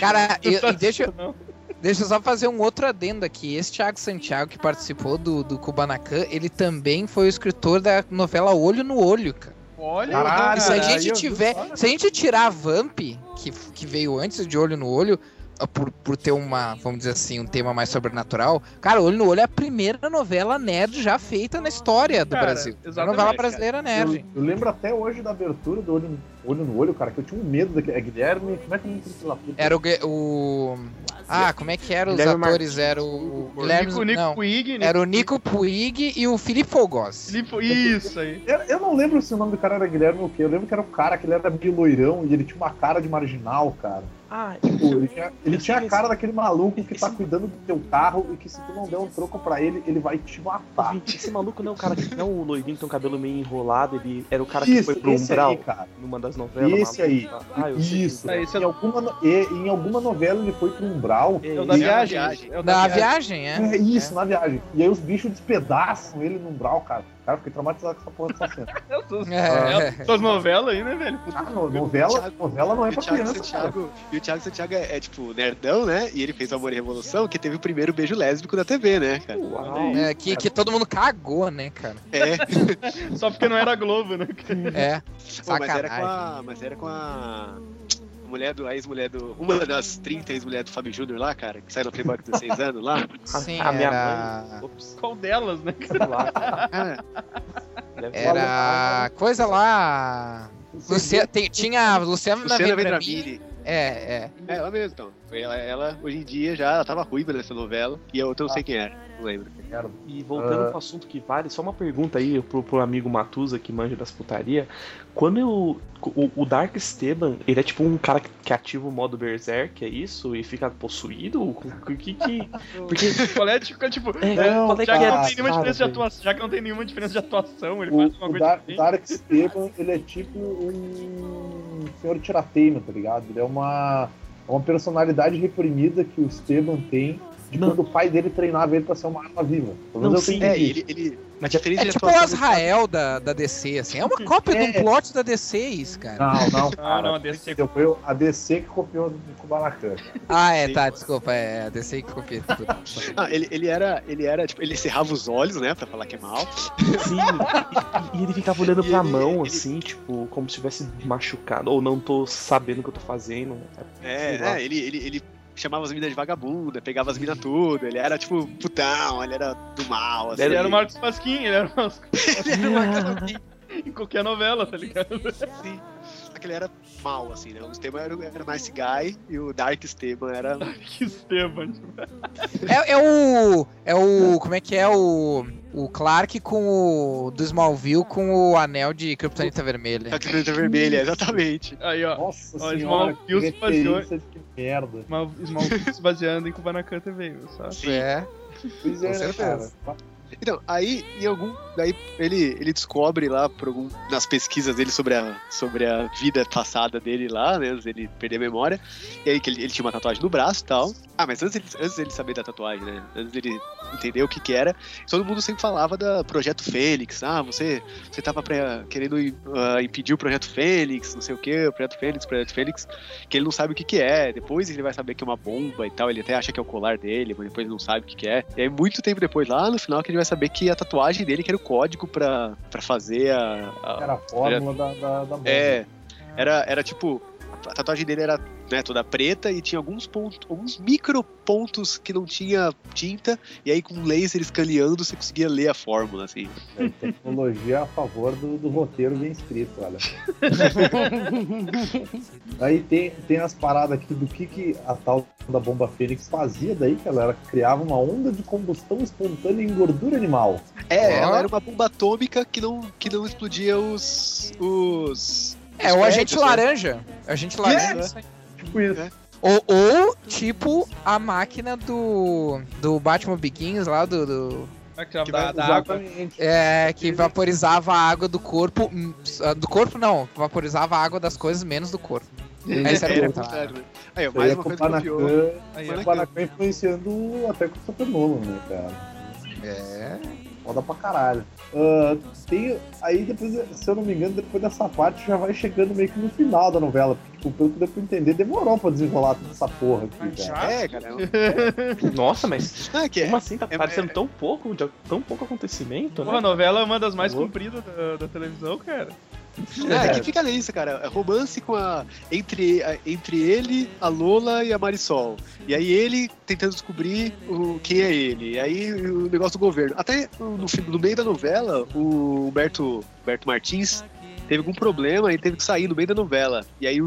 Cara, e, Não e deixa, não. Deixa eu só fazer um outro adendo aqui. Esse Thiago Santiago que participou do, do Kubanacan, ele também foi o escritor da novela Olho no Olho, cara. Olha, Caralho, E se a gente tiver. Se a gente tirar a Vamp, que, que veio antes de Olho no Olho, por, por ter uma, vamos dizer assim, um tema mais sobrenatural, cara, Olho no Olho é a primeira novela nerd já feita na história do Cara, Brasil. A novela brasileira nerd. Eu, eu lembro até hoje da abertura do olho, olho no olho, cara, que eu tinha um medo daquele. É Guilherme. Como é que é? Era o, o. Ah, como é que eram os Guilherme atores? Era o. O Guilherme. Nico, Nico não, Puig, Nico era o Nico Puig e o Felipe Fogos. Filipe- Isso aí. Eu, eu não lembro se o nome do cara era Guilherme ou o quê. Eu lembro que era o cara que ele era meio loirão e ele tinha uma cara de marginal, cara. Ah, Tipo, ele tinha, ele tinha a cara daquele maluco que tá cuidando do teu carro e que se tu não der um troco pra ele, ele vai te matar. gente, esse maluco não é o cara que não é o loirinho que tem um cabelo meio enrolado, ele era o cara que Isso, foi pro umbral aí, cara. numa das novelas. Esse maluco? aí. Ah, eu sei. Isso. Esse é Em alguma, e- em alguma novela ele foi pro Umbral. É o da É, viagem. É o da Na viagem. viagem, é. É isso, na viagem. E aí os bichos despedaçam ele no Umbral, cara. Cara, fiquei traumatizado com essa porra dessa cena. É. essas novelas aí, né, velho? Puta Ah, no- novela, novela não é E o pra Thiago criança, cara. Santiago, e o Thiago Santiago é, é, tipo nerdão, né? E ele fez o Amor e Revolução, que teve o primeiro beijo lésbico da TV, né, cara? Uau. É, que, que todo mundo cagou, né, cara? É, Só porque não era Globo, né? É. Pô, mas era com a. Mas era com a. Mulher do, a ex-mulher do. Uma das 30 ex-mulheres do Fábio Júnior lá, cara, que saiu no Playboy com 16 anos lá. Sim, a minha era. mãe. Ops, Qual delas, né? Era. Coisa lá. Lucia... tem- tinha a Luciana Luciana Vendramini. Vendramini. É, é. É, ela mesmo, então. Foi ela, ela, hoje em dia, já ela tava ruiva nessa novela. E a outra eu não sei quem era, não lembro. E voltando Ah. pro assunto que vale, só uma pergunta aí pro, pro amigo Matusa que manja das putaria. Quando eu. O, o Dark Esteban, ele é tipo um cara que, que ativa o modo Berserk, é isso? E fica possuído? O que que. Porque. Qual é, tipo, tipo, É, Não, é que já que é não tem nenhuma diferença de atuação, já que não tem nenhuma diferença de atuação, ele O, faz uma o coisa Dar- diferente. Dark Esteban, ele é tipo um senhor tirateima, tá ligado? Ele é uma, é uma personalidade reprimida que o Esteban tem de Não. quando o pai dele treinava ele pra ser uma arma viva. Pelo Não, sim, É, ele. ele a diferença É tipo o. Azrael da, da DC, assim. É uma cópia de um É. plot da DC, isso, cara. Não, não, Ah, cara. não, a DC? Foi a DC que copiou do Kubanacan. Ah, é, tá, desculpa, é a DC que copia tudo. Ah, ele, ele era. Ele era, tipo, ele cerrava os olhos, né? Pra falar que é mal. Sim, e, e ele ficava olhando E pra ele- mão, ele- assim, tipo, como se tivesse machucado, ou não tô sabendo o que eu tô fazendo. É, lá. é, ele, ele, ele chamava as minas de vagabunda, pegava as minas tudo. Ele era, tipo, putão, ele era do mal. Assim. Ele era o Marcos Pasquim, ele era o Marcos Ele era uma cara em qualquer novela, tá ligado? assim. Que ele era mal, assim, né? O Esteban era, o- era Nice Guy e o Dark Esteban era. que Esteban. É, é o. É o. Como é que é o. O Clark com o. Do Smallville com o anel de Kryptonita Vermelha. A caneta vermelha, exatamente. Aí, ó. Nossa Ó, senhora, que Smallville se baseou- de merda. Smallville se baseando em Kubanacan TV, viu, só? É. Pois Com é, certeza. cara. Então, aí, em algum. Daí ele, ele descobre lá, por algum, nas pesquisas dele sobre a, sobre a vida passada dele lá, né? Dele perder a memória. E aí que ele, ele tinha uma tatuagem no braço e tal. Ah, mas antes, ele, antes dele saber da tatuagem, né? Antes dele entender o que que era, todo mundo sempre falava da Projeto Fênix. Ah, você, você tava pra- querendo ah, impedir o Projeto Fênix, não sei o que, o Projeto Fênix, Projeto Fênix, que ele não sabe o que que é. Depois ele vai saber que é uma bomba e tal. Ele até acha que é o colar dele, mas depois ele não sabe o que que é. E aí, muito tempo depois, lá no final, que ele vai saber que a tatuagem dele que era o código pra, pra fazer a. a- Era a fórmula da, da, da bomba. é. Era, era tipo. A tatuagem dele era né, toda preta e tinha alguns pontos, alguns micro pontos que não tinha tinta, e aí com um laser escaneando você conseguia ler a fórmula, assim. É, Tecnologia a favor do, do roteiro bem escrito, olha. Aí tem, tem as paradas aqui do que, que a tal da bomba Fênix fazia daí, que ela era- criava uma onda de combustão espontânea em gordura animal. É, Ó. ela era uma bomba atômica que não, que não explodia os. os. É o agente né? laranja. É o agente laranja. Tipo isso. É. Ou, ou, tipo, a máquina do. Do Batman Begins lá, do. do- Que da, da água. Exatamente. é, que vaporizava a água do corpo. hum, Do corpo não, vaporizava a água das coisas menos do corpo. Essa era Era a o pergunta. contrário, né? Aí, mais é uma com coisa o que. Panacan, Aí, o. Panacan influenciando até com o Super Nolan, né, cara? É. Foda pra caralho. Ah, tem, aí depois, se eu não me engano, depois dessa parte já vai chegando meio que no final da novela. Porque, tipo, pelo que deu pra entender, demorou pra desenrolar toda essa porra aqui, cara. É, cara. é um- Nossa, mas Ah, que é. como assim? Tá é- parecendo tão pouco, tão pouco acontecimento, a né? novela é uma das mais Alô? compridas da, da televisão, cara. É, que fica nisso, cara. É romance com a. Entre, a- entre ele, a Lola e a Marisol. E aí ele tentando descobrir o, quem é ele. E aí o negócio do governo. Até no, no meio da novela, o Humberto, Humberto Martins teve algum problema e teve que sair no meio da novela. E aí o,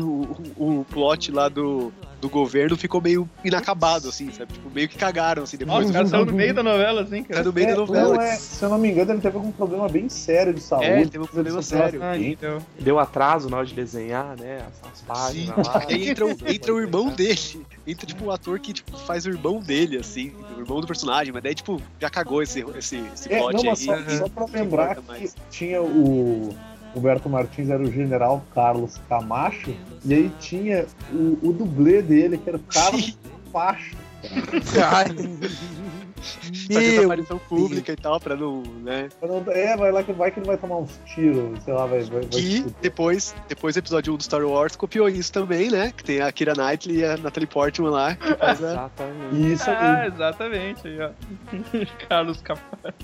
o, o plot lá do, do governo ficou meio inacabado, assim, sabe? Tipo, meio que cagaram, assim, depois. os caras saiu no meio da novela, assim, cara. no meio É, da novela. é, se eu não me engano, ele teve algum problema bem sério de saúde. É, ele teve um problema sério. Ah, então. Deu atraso na hora de desenhar, né? As, as páginas Sim. lá. Aí entra, o- entra o irmão dele. Entra, tipo, o ator que tipo, faz o irmão dele, assim. O irmão do personagem. Mas daí, tipo, já cagou esse, esse, esse É, plot não, mas aí. só, e- só pra não lembrar que mais. tinha o. Roberto Martins era o general Carlos Camacho, e aí tinha o, o dublê dele, que era o Carlos Pacho. Meu aparição pública e tal, pra não, né? É, vai lá que vai que ele vai tomar uns tiros, sei lá, vai. vai, vai Que depois, depois do episódio 1 do Star Wars copiou isso também, né? Que tem a Kira Knightley e a Natalie Portman lá, que faz a... Exatamente. Isso Ah, aí. exatamente. Aí, ó. Carlos Capaz.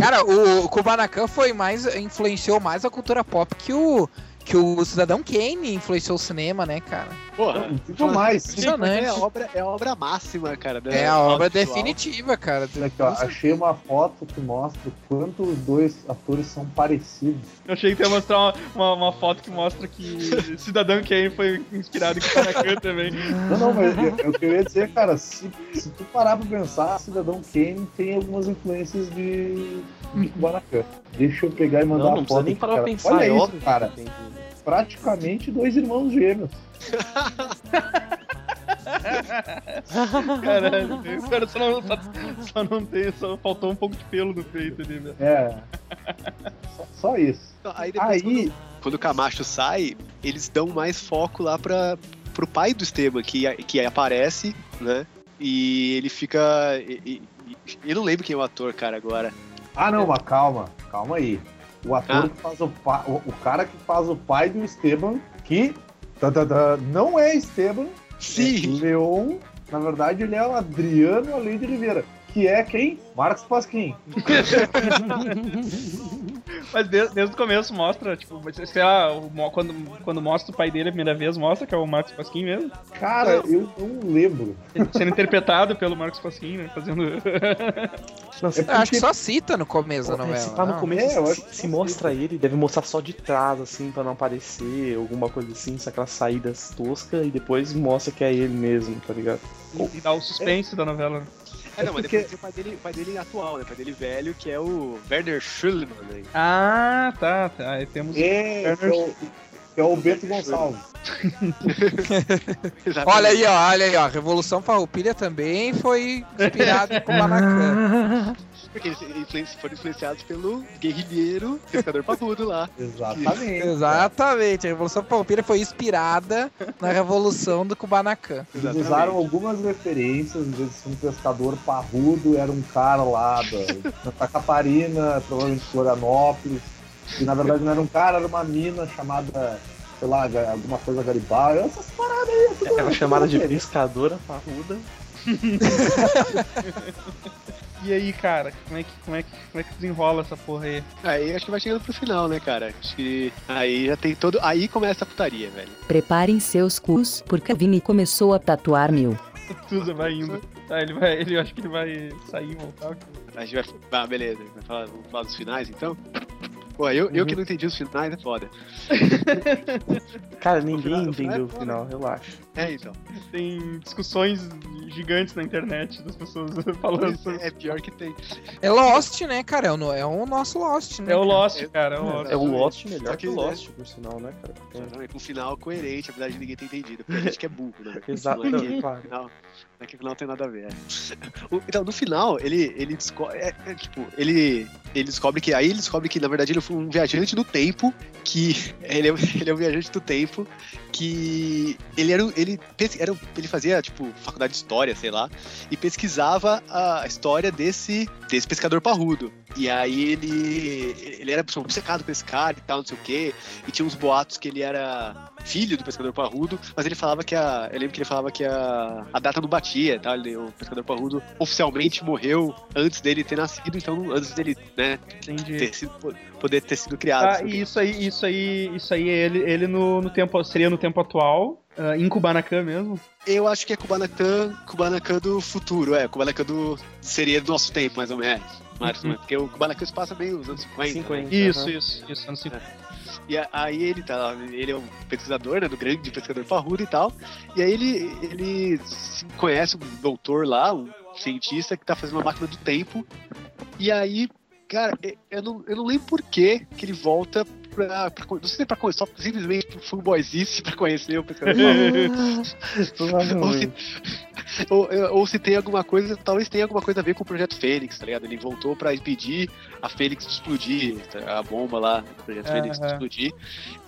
Cara, o Kubanacan foi mais. influenciou mais a cultura pop que o. Que o Cidadão Kane influenciou o cinema, né, cara? Porra, Tudo mais. Impressionante. é a obra, é a obra máxima, cara. da- É a obra definitiva, cara. Aqui, ó, achei uma foto que mostra o quanto os dois atores são parecidos. Eu achei que ia mostrar uma, uma, uma foto que mostra que Cidadão Kane foi inspirado em Kubanacan também. Não, não, mas eu, eu queria dizer, cara, se, se tu parar pra pensar, Cidadão Kane tem algumas influências de, de Kubanacan. Deixa eu pegar e mandar Não, uma não foto. precisa nem parar pra pensar, Olha é isso, cara. tem Praticamente dois irmãos gêmeos. Caralho, o cara só não, só, só não tem, só faltou um pouco de pelo no peito ali, né? É. Só, só isso. Então, Aí depois, Aí, quando, quando o Camacho sai, eles dão mais foco lá pra, pro pai do Esteban, que, que aparece, né? E ele fica. e- e- e- Eu não lembro quem é o ator, cara, agora. Ah, não, mas calma, calma aí. O ator Ah. que faz o pai, o, o cara que faz o pai do Esteban, que tá, tá, tá, não é Esteban, Sim! é Leon, na verdade ele é o Adriano Além de Oliveira, que é quem? Marcos Pasquim. Mas desde, desde o começo mostra, tipo, sei lá, quando, quando mostra o pai dele a primeira vez, mostra que é o Marcos Pasquim mesmo. Cara, eu não lembro. Ele Sendo interpretado pelo Marcos Pasquim, né? Fazendo. Não, se, Eu acho que só cita no começo da é, novela. se tá no começo, É, eu acho se, que se mostra ele, deve mostrar só de trás, assim, pra não aparecer, alguma coisa assim, só aquelas saídas toscas, e depois mostra que é ele mesmo, tá ligado? e dá o suspense da novela. É, não, mas porque- depois tem o pai dele, o pai dele atual, né? O pai dele velho, que é o Werner Schulman, né? Ah, tá, tá. Aí temos. É, que é o, é o Bento Gonçalves. Olha aí, ó, olha aí, ó. Revolução Farroupilha também foi inspirada em Kubanacan. Porque eles influenci- foram influenciados pelo guerrilheiro pescador parrudo lá. Exatamente. Exatamente, a Revolução Farroupilha foi inspirada na Revolução do Kubanacan. Eles usaram algumas referências, em vez de ser um pescador parrudo, era um cara lá da, Santa Catarina, provavelmente Florianópolis, que na verdade não era um cara, era uma mina chamada, sei lá, alguma coisa Garibaldi, essas paradas aí. tudo chamada de pescadora parruda. E aí, cara, como é que, como é que, como é que desenrola essa porra aí? Aí acho que vai chegando pro final, né, cara? Acho que aí já tem todo. Aí começa a putaria, velho. Preparem seus cus, porque Vini começou a tatuar mil. Tudo vai indo. Tá, ele vai. Ele, eu acho que ele vai sair e voltar. A gente vai. Ah, beleza. Vai falar, vamos falar dos finais então? Pô, eu, eu que não entendi os finais é foda. Cara, ninguém final- o final entendeu é o final, relaxa. É, então. Tem discussões gigantes na internet das pessoas falando sobre. É pior que tem. É Lost, né, cara? É o, é o nosso Lost, né? É o? Lost, cara, é o Lost. É o Lost melhor Só que o né? Lost, por sinal, né, cara? Exatamente, um final coerente, apesar de ninguém ter entendido. Porque a gente que é burro, né? Exato, Não é que- claro. Não, não é que o final tem nada a ver. é. O- Então, no final, ele, ele descobre. É, é, tipo, ele, ele descobre que. Aí ele descobre que, na verdade, ele foi um viajante do tempo. Que. Ele é, ele é um viajante do tempo. Que. Ele era. Ele, era, ele fazia, tipo, faculdade de história, sei lá. E pesquisava a história desse, desse pescador parrudo. E aí ele. Ele era obcecado cara e tal, não sei o quê. E tinha uns boatos que ele era filho do pescador parrudo, mas ele falava que a. Eu lembro que ele falava que a, a data não batia, tá? Ele, o pescador parrudo oficialmente morreu antes dele ter nascido, então antes dele, né, Entendi. ter sido, poder ter sido criado. Ah, e isso aí, isso aí, isso aí, ele, ele no, no tempo, seria no tempo atual, ah, em Kubanacan mesmo. Eu acho que é Kubanacan, Kubanacan do futuro, é. Kubanacan do. seria do nosso tempo, mais ou menos. Mais ou menos, Porque o Kubanacan se passa meio nos anos 50. 50. Isso, aham. isso, isso, anos 50. E a- aí ele tá lá, ele é um pesquisador, né, do grande pesquisador parrudo e tal. E aí ele, ele conhece um doutor lá, um cientista que tá fazendo uma máquina do tempo. E aí, cara, e- eu não, eu não lembro por que que ele volta pra, pra não sei se é pra conhecer, só simplesmente pro fanboyzice pra conhecer o parrudo. Ou se, ou, ou se tem alguma coisa, talvez tenha alguma coisa a ver com o Projeto Fênix, tá ligado? Ele voltou pra impedir a Fênix de explodir, tá? a bomba lá do Projeto Fênix de explodir.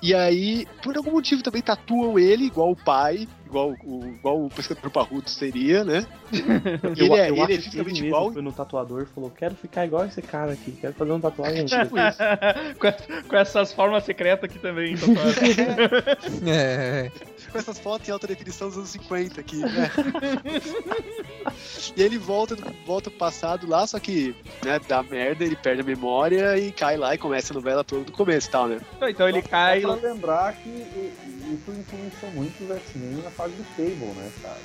E aí, por algum motivo também tatuam ele, igual o pai, igual o, igual o pescador parrudo seria, né? E Eu, ele é, eu ele é acho que ele fisicamente mesmo igual. foi no tatuador e falou: Quero ficar igual esse cara aqui, quero fazer uma tatuagem. Tipo isso. com, com essas formas secretas aqui também. É. com essas fotos em alta definição dos anos 50 aqui, né? e ele volta, volta pro passado lá, só que, né, dá merda, ele perde a memória e cai lá e começa a novela toda do começo e tal, né? então ele cai. Só pra lembrar que isso influenciou muito os X-Men na fase do Cable, né, cara?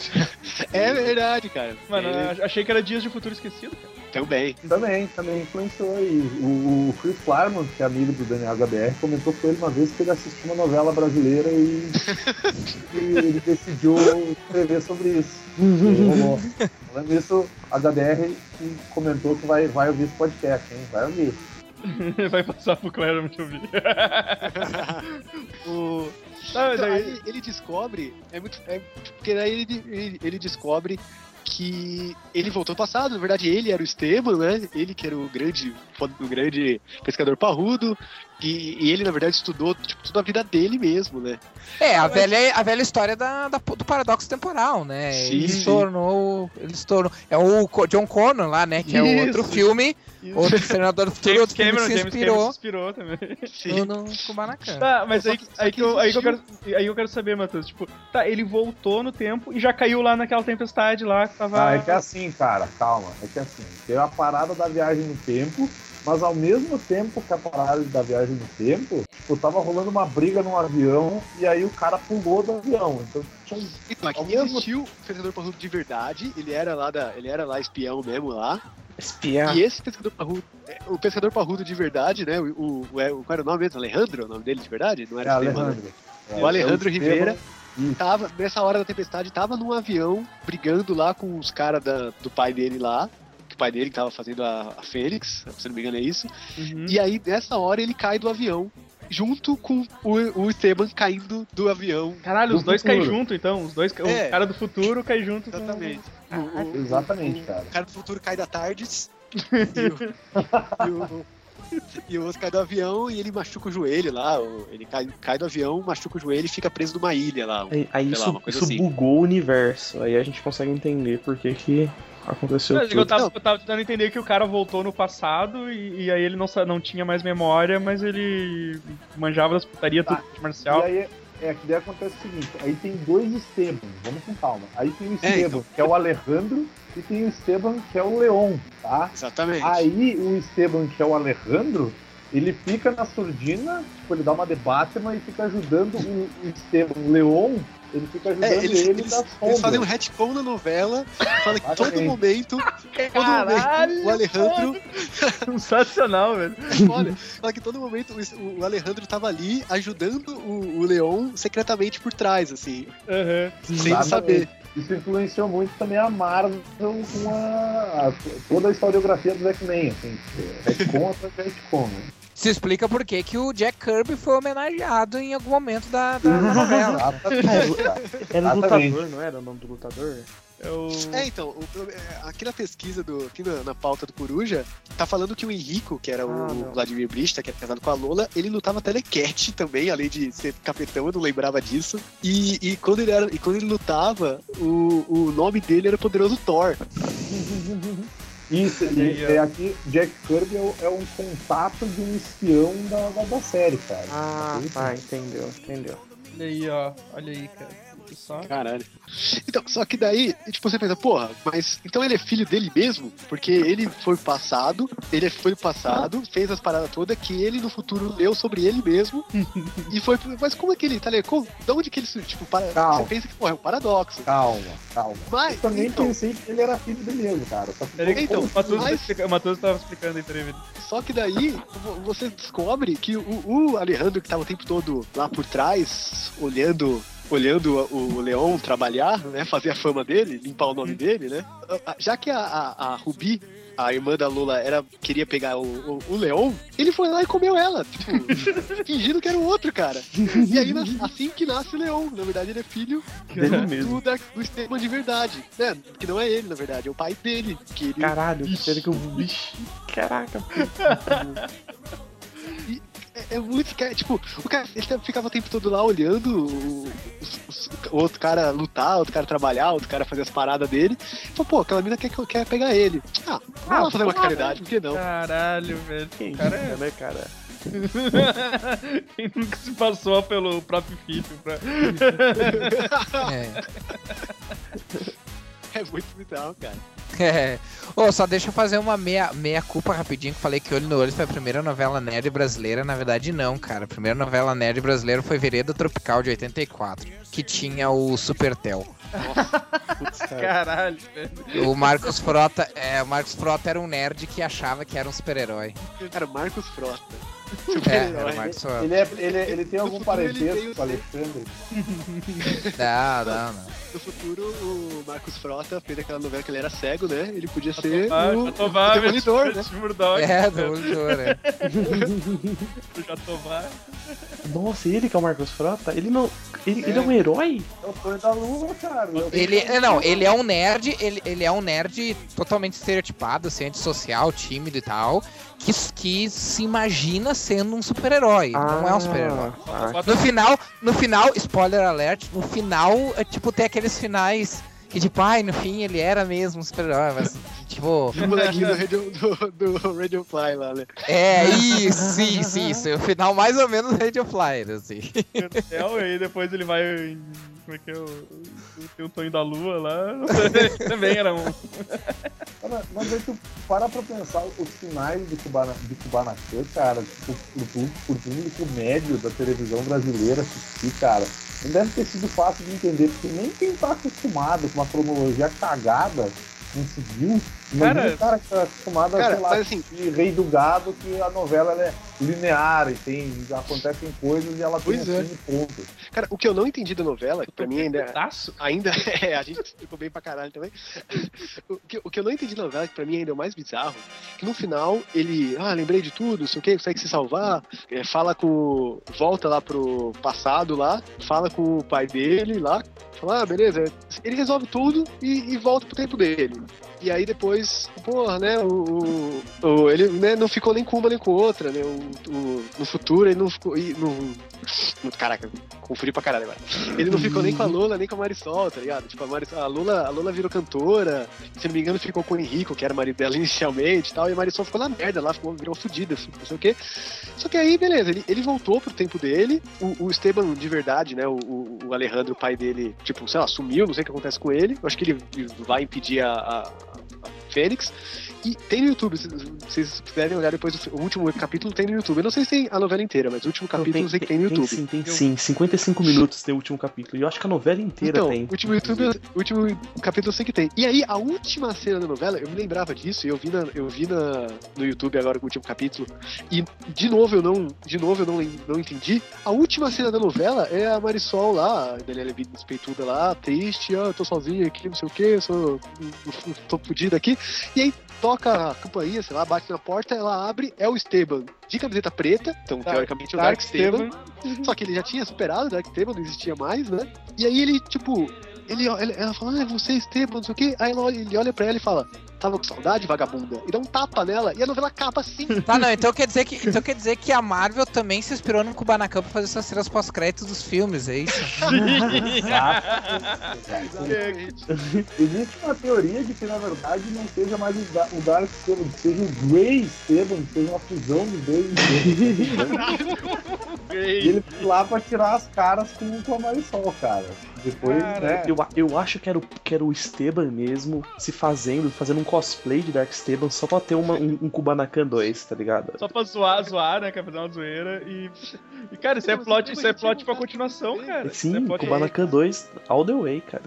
É verdade, cara. Mano, Ele achei que era Dias de Futuro Esquecido, cara. também. Também, também influenciou aí. O, o Chris Claremont, que é amigo do Daniel HBR, comentou com ele uma vez que ele assistiu uma novela brasileira e, e ele decidiu escrever sobre isso. Falando nisso, a HBR comentou que vai, vai ouvir esse podcast, hein? Vai ouvir. Vai passar pro Claremont ouvir. o... Ah, Então, daí... aí ele descobre, é muito. É, porque daí ele, ele, ele descobre que ele voltou ao passado, na verdade ele era o Esteban, né? Ele que era o grande, o grande pescador parrudo, e, e ele na verdade estudou tipo, toda a vida dele mesmo, né? É, a velha, a velha história da, da- do paradoxo temporal, né? Sim, ele se tornou. Ele se tornou. É o John Connor lá, né? Que é o outro Isso. filme, outro Senador do Futuro, outro filme que Cameron, se James Cameron se inspirou inspirou também. Sim. no, no Kubanacan. Tá, mas aí, aí, que que eu, aí, que eu quero, aí eu quero saber, Matheus, tipo, tá, ele voltou no tempo e já caiu lá naquela tempestade lá que tava. Ah, é que é assim, cara, calma. É que assim, tem a parada da viagem no tempo, mas ao mesmo tempo que a parada da viagem no tempo, tipo, tava rolando uma briga num avião e aí o cara pulou do avião. Então Então, aqui mesmo- existiu o pescador parrudo de verdade, ele era lá da, ele era lá espião mesmo lá. Espiar. E esse pescador parrudo, é, o pescador parrudo de verdade, né? O, o, o, é, o- qual era o nome mesmo? Alejandro, o nome dele de verdade? Não É, era Esteban, né? Alejandro. O Alejandro É, Rivera. Isso. tava, nessa hora da tempestade, tava num avião brigando lá com os caras da- do pai dele lá. Que o pai dele que tava fazendo a, a Fênix, se não me engano é isso. Uhum. E aí, nessa hora, ele cai do avião. Junto com o, o Esteban caindo do avião. Caralho, os Do dois caem junto, então. Os dois, É. o cara do futuro cai junto. com- Exatamente. O, o- Exatamente, cara. o cara do futuro cai da Tardes. e, o, e, outro cai do avião e ele machuca o joelho lá. Ele cai, cai do avião, machuca o joelho e fica preso numa ilha lá. Aí, aí Sei lá, isso, uma coisa isso assim. bugou o universo. Aí a gente consegue entender por que, que aconteceu eu, tudo. tava, eu tava tentando entender que o cara voltou no passado e, e aí ele não, não tinha mais memória, mas ele manjava das putarias Tá. tudo de E marcial. aí é que daí acontece o seguinte, aí tem dois Esteban, vamos com calma. Aí tem o É, Esteban, então. que é o Alejandro, e tem o Esteban, que é o Leon, tá? Exatamente. Aí o Esteban, que é o Alejandro, ele fica na surdina, tipo, ele dá uma debate, mas fica ajudando o, o Esteban, o Leon, ele fica ajudando É, eles, ele eles, das eles fazem um retcon na novela, fala que todo Exatamente. momento, todo momento, o Alejandro, Sensacional, velho. olha, fala que todo momento o, o Alejandro tava ali ajudando o, o Leon secretamente por trás, assim, Aham. sem Exatamente. saber. Isso influenciou muito também a Marvel com a, a- toda a historiografia do X-Men, assim, retcon atrás de retcon, né? Se explica por que o Jack Kirby foi homenageado em algum momento da, da- da novela. Cara. Era lutador, não era o nome do lutador? Eu... É, então, o é, aqui na pesquisa, do, aqui na, na pauta do Coruja, tá falando que o Henrico, que era Ah, o não. Vladimir Brista, que era casado com a Lola, ele lutava telecat também, além de ser capitão, eu não lembrava disso. E, e, quando, ele era, e quando ele lutava, o, o nome dele era Poderoso Thor. Isso, e, é aqui, Jack Kirby é, o- é um contato de um espião da, da, da série, cara. Ah, tá, entendeu, entendeu. Olha aí, ó. Olha aí, cara. Só... Caralho. Então, só que daí, tipo, você pensa, porra, mas então ele é filho dele mesmo? Porque ele foi passado, ele foi passado, fez as paradas todas que ele no futuro leu sobre ele mesmo. e foi. Mas como é que ele, tá ligado? Da onde que ele. Tipo, para, você pensa que, porra, é um paradoxo. Calma, calma. Mas, Eu também então, pensei que ele era filho dele mesmo, cara. Só que Peraí, Então, o Matheus mas- explica- o Matheus tava explicando aí, peraí, Vitor. Só que daí vo- você descobre que o, o Alejandro, que tava o tempo todo lá por trás, olhando. Olhando o o Leon trabalhar, né? Fazer a fama dele, limpar o nome dele, né? Já que a, a, a Ruby, a irmã da Lula era, queria pegar o, o, o Leon, ele foi lá e comeu ela, tipo, fingindo que era o outro, cara. E aí, assim que nasce o Leon, na verdade ele é filho Dele do, mesmo. da, do Esteban de verdade, né? Que não é ele, na verdade, é o pai dele. Que ele, Caralho, sério que eu. Caraca, é, é muito. cara, Tipo, o cara ele ficava o tempo todo lá olhando o, os- o outro cara lutar, outro cara trabalhar, outro cara fazer as paradas dele. Falou, pô, aquela mina quer, quer pegar ele. Ah, vamos lá fazer uma caridade, por que não? Caralho, velho. quem Cara, cara, né, cara? Quem nunca se passou pelo próprio filho pra... É. É muito bizarro, cara. É. Ô, só deixa eu fazer uma meia, meia culpa rapidinho, que falei que Olho no Olho foi a primeira novela nerd brasileira. Na verdade, não, cara. A primeira novela nerd brasileira foi Vereda Tropical, de 84, que tinha o Supertel. Caralho, velho. O Marcos Frota, é, o Marcos Frota era um nerd que achava que era um Super-herói. era o Marcos Frota. Ele, é, ele, é- ele tem algum ele parentesco com o Alexandre? Não, não, não. No futuro, o Marcos Frota fez aquela novela que ele era cego, né? Ele podia ser Jatobá, o, Jatobá, o Demolidor, né? Murdoch, É, do Demolidor, é. o Jatobá. Nossa, ele que é o Marcos Frota? Ele não. Ele é, ele é um herói? É o sonho da Lua, cara. Eu- Ele, é, não, ele é um nerd, ele, ele é um nerd totalmente estereotipado, assim, antissocial, tímido e tal, que, que se imagina sendo um super-herói. não é um super-herói. Ah, No final, no final, spoiler alert, no final, é, tipo, tem aqueles finais que, tipo, ai, no fim ele era mesmo um super-herói, mas, tipo, O molequinho do Radio, do, do Radio Fly lá, né? é isso, isso, isso. O final mais ou menos Radio Flyer, assim. É, e aí depois ele vai. Como é que é o... o- Tem o Tonho da Lua lá. Também era um... Cara, mas aí tu para pra pensar os finais de, Kubana, de Kubanacan, cara, tipo, pro, pro público médio da televisão brasileira assistir, cara, não deve ter sido fácil de entender, porque nem quem tá acostumado com uma cronologia cagada conseguiu. Imagina Cara, o cara que tá acostumado cara, a, sei lá, assim- Rei do Gado, que a novela ela é linear e tem, acontecem coisas e ela tem um é. fim e ponto. Cara, o que eu não entendi da novela, que pra mim ainda, Pedaço? ainda é, a gente ficou bem pra caralho também. O que, o que eu não entendi da novela, que pra mim ainda é o mais bizarro, que no final ele, ah, lembrei de tudo, não sei o que, consegue se salvar, é, fala com. volta lá pro passado lá, fala com o pai dele lá, fala, ah, beleza, ele resolve tudo e, e volta pro tempo dele. E aí depois, porra, né, o, o- o- ele né, não ficou nem com uma nem com outra, né, o, o- no futuro ele não ficou, e, no, caraca, confundi pra caralho agora. Ele não ficou nem com a Lula, nem com a Marisol, tá ligado? Tipo, a, Marisol, a, Lula, a Lula virou cantora, se não me engano ficou com o Henrico, que era marido dela inicialmente e tal, e a Marisol ficou na merda lá, ficou, virou fudida, assim, não sei o quê. Só que aí, beleza, ele, ele voltou pro tempo dele, o, o Esteban de verdade, né, o, o, o Alejandro, o pai dele, tipo, sei lá, sumiu, não sei o que acontece com ele, eu acho que ele vai impedir a, a Fênix, e tem no YouTube, se vocês quiserem olhar depois, o último capítulo tem no YouTube, eu não sei se tem a novela inteira, mas o último capítulo eu sei que tem no YouTube. sim, tem sim. 55 minutos tem o último capítulo. E eu acho que a novela inteira Então, tem. o último, YouTube, o último capítulo eu sei que tem. E aí, a última cena da novela, eu me lembrava disso, e eu vi, na, eu vi na, no YouTube agora o último capítulo, e de novo eu não, de novo eu não, não entendi. A última cena da novela é a Marisol lá, a Daniela despeituda lá, triste, ah, tô sozinha aqui, não sei o que, sou, tô fodida aqui. E aí toca a campainha, sei lá, bate na porta, ela abre, é o Esteban de camiseta preta, então Dark- teoricamente é o Dark, Dark Esteban. Esteban. Só que ele já tinha superado o Dark Esteban, não existia mais, né? E aí ele, tipo, ele, ele- ela fala, ah, você é Esteban, não sei o quê. Aí ele olha pra ela e fala, tava com saudade, vagabunda? E dá um tapa nela, e a novela acaba assim. Tá, não, então quer dizer que, então quer dizer que a Marvel também se inspirou no Kubanacan pra fazer essas cenas pós-créditos dos filmes, é isso? Existe uma teoria de que, na verdade, não seja mais o, Da- o Dark Esteban, seja o Grey Esteban, seja uma fusão dos dois Esteban. e ele foi lá pra tirar as caras com, com a Marisol, cara. Depois, Cara, né? Eu, eu acho que era, o, que era o Esteban mesmo se fazendo, fazendo um cosplay de Dark Esteban só pra ter uma, um, um Kubanacan 2, tá ligado? Só pra zoar, zoar, né? Quer fazer uma zoeira e. E, cara, isso é plot, eu isso é plot pra continuação, cara. É Sim, plot- Kubanacan 2 all the way, cara.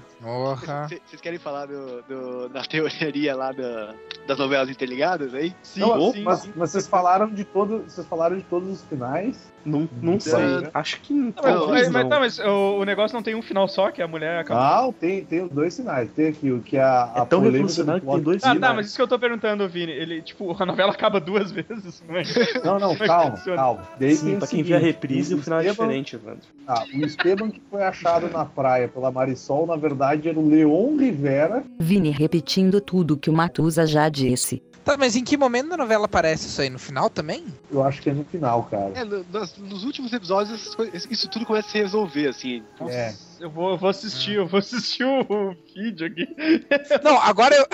Vocês querem falar do, do- da teoria lá da- das novelas interligadas aí? Sim, Não, sim, mas, sim. mas vocês falaram de todo, vocês falaram de todos os finais. Não, não sei. Acho que Não, mas, mas não. tá, mas o, o negócio não tem um final só, só que a mulher acaba. Não, tem, tem os dois sinais. Tem aqui o que a, a É tão revolucionário que tem dois Ah, sinais. tá, mas isso que eu tô perguntando, Vini. Ele, tipo, a novela acaba duas vezes. Mas... Não, não, Como é que calma, calma. Daí Sim, pra o quem vê a reprise, o final é Esteban- diferente, Evandro. Ah, o Esteban que foi achado na praia pela Marisol, na verdade, era o Leon Rivera. Vini repetindo tudo que o Matusa já disse. Tá, mas em que momento da novela aparece isso aí? No final também? Eu acho que é no final, cara. É, no- nas- nos últimos episódios, isso tudo começa a se resolver, assim. É. Eu vou, eu vou assistir, eu vou assistir o, vídeo aqui. Não, agora eu,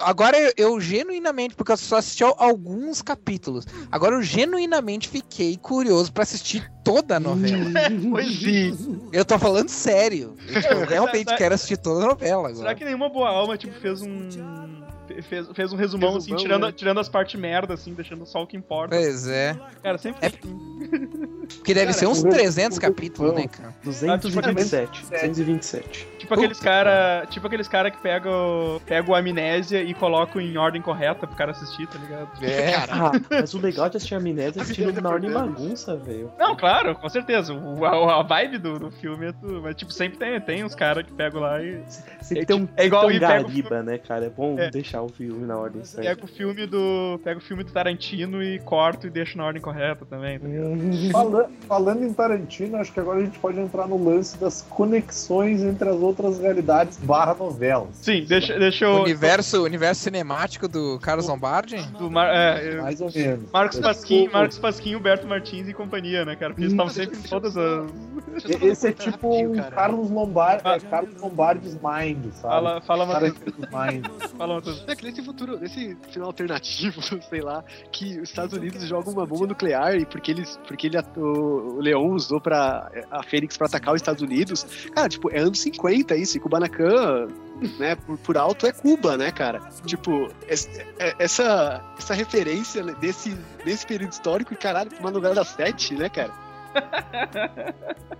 agora eu, eu genuinamente, porque eu só assisti al- alguns capítulos, agora eu genuinamente fiquei curioso pra assistir toda a novela. Pois sim. Eu tô falando sério. Eu, tipo, realmente Será- quero assistir toda a novela agora. Será que nenhuma boa alma, tipo, fez um. Fe- Fez, fez um resumão, assim, Resumão, tirando, né? tirando as partes merda, assim, deixando só o que importa. Pois é. Cara, sempre. É- Porque deve Cara, ser uns o- 300 o- capítulos, né, cara? 227. 227. Tipo aqueles cara. Tipo aqueles cara que pegam pega o amnésia e colocam em ordem correta pro cara assistir, tá ligado? É. Ah, mas o legal de assistir Amnésia é assistir na ordem perdendo. bagunça, velho. Não, claro, com certeza. O, a, a vibe do, do filme é tudo. Mas, tipo, sempre tem, tem uns caras que pegam lá e. Sempre É tem um, é igual tem um pega o gariba, né, cara? É bom É. deixar o filme na ordem certa. Pega o filme do. Pega o filme do Tarantino e corta e deixa na ordem correta também, tá ligado? Fala- falando em Tarantino, acho que agora a gente pode entrar no lance das conexões entre as outras realidades barra novelas. Sim, deixa, deixa eu. Universo, universo cinemático do Carlos Lombardi? Do Mar, é, Mais ou menos. Marcos Pasquim, o- Marcos Pasquim, Humberto Martins e companhia, né, cara? Porque eles estavam sempre em todas as. Esse é tipo um. Carlos Lombardi, Ah. é Carlos Lombardi's Mind, sabe? Fala, fala. Tarantino's Mind. Fala, Matheus. É que nesse futuro, nesse final alternativo, sei lá, que os Estados Unidos jogam uma bomba nuclear e porque eles, porque ele, o, o Leon usou para a Fênix pra atacar os Estados Unidos, cara, tipo, é anos 50 isso, e Kubanacan, né, por, por alto é Cuba, né, cara? Tipo, é- essa, essa referência desse, desse período histórico, e caralho, novela das sete, né, cara?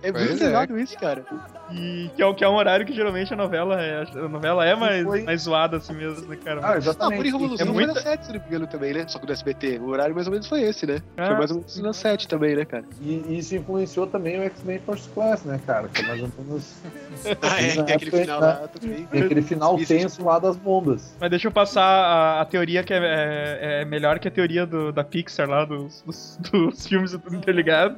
É Pois muito é. pesado isso, cara. E que é, o- que é um horário que geralmente a novela é, a novela é mais, Foi. mais zoada assim mesmo, né, cara? Ah, por exatamente. Revolução É foi muita- na 7, se não me engano, também, né? Só que do SBT. O horário mais ou menos foi esse, né? Ah, foi mais ou menos na 7 também, né, cara? E e isso influenciou também o X-Men First Class, né, cara? Que é mais ou menos Ah, é, tem aquele época, final né? lá também. tem aquele final Isso. tenso lá das bombas. Mas deixa eu passar a, a teoria que é, é- é melhor que a teoria do- da Pixar lá, dos, dos, dos filmes e tudo interligado.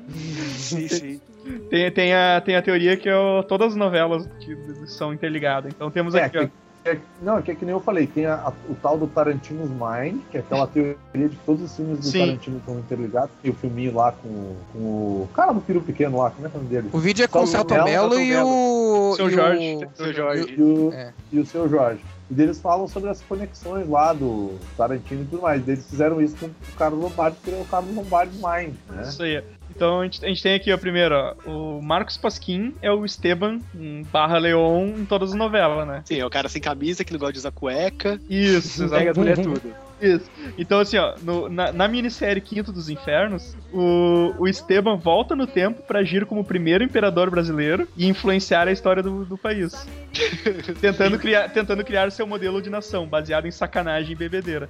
Sim, sim. Tem, tem, a, tem a teoria que é o- todas as novelas que são interligadas. Então temos É, aqui, que- é- não, que é que nem eu falei, tem a- a- o tal do Tarantino's Mind, que é aquela teoria de que todos os filmes do Sim. Tarantino estão interligados. Tem o filminho lá com, com o cara do peru pequeno lá, como é que é o nome dele? O vídeo é com o Mello e o. Seu e o- Jorge. Seu Jorge. E o, É. e o seu Jorge. E deles falam sobre as conexões lá do Tarantino e tudo mais. Eles fizeram isso com o Carlos Lombardi, que é o Carlos Lombardi Mind, né? Isso aí. Então a gente, a gente tem aqui, ó, primeiro, ó, o Marcos Pasquim é o Esteban um barra Leon em todas as novelas, né? Sim, é o cara sem camisa que não gosta de usar cueca. Isso, Pega as exatamente. mulheres tudo. Isso. Então, assim, ó, no- na, na minissérie Quinto dos Infernos, o, o Esteban volta no tempo pra agir como o primeiro imperador brasileiro e influenciar a história do, do país. tentando, criar, tentando criar seu modelo de nação, baseado em sacanagem e bebedeira.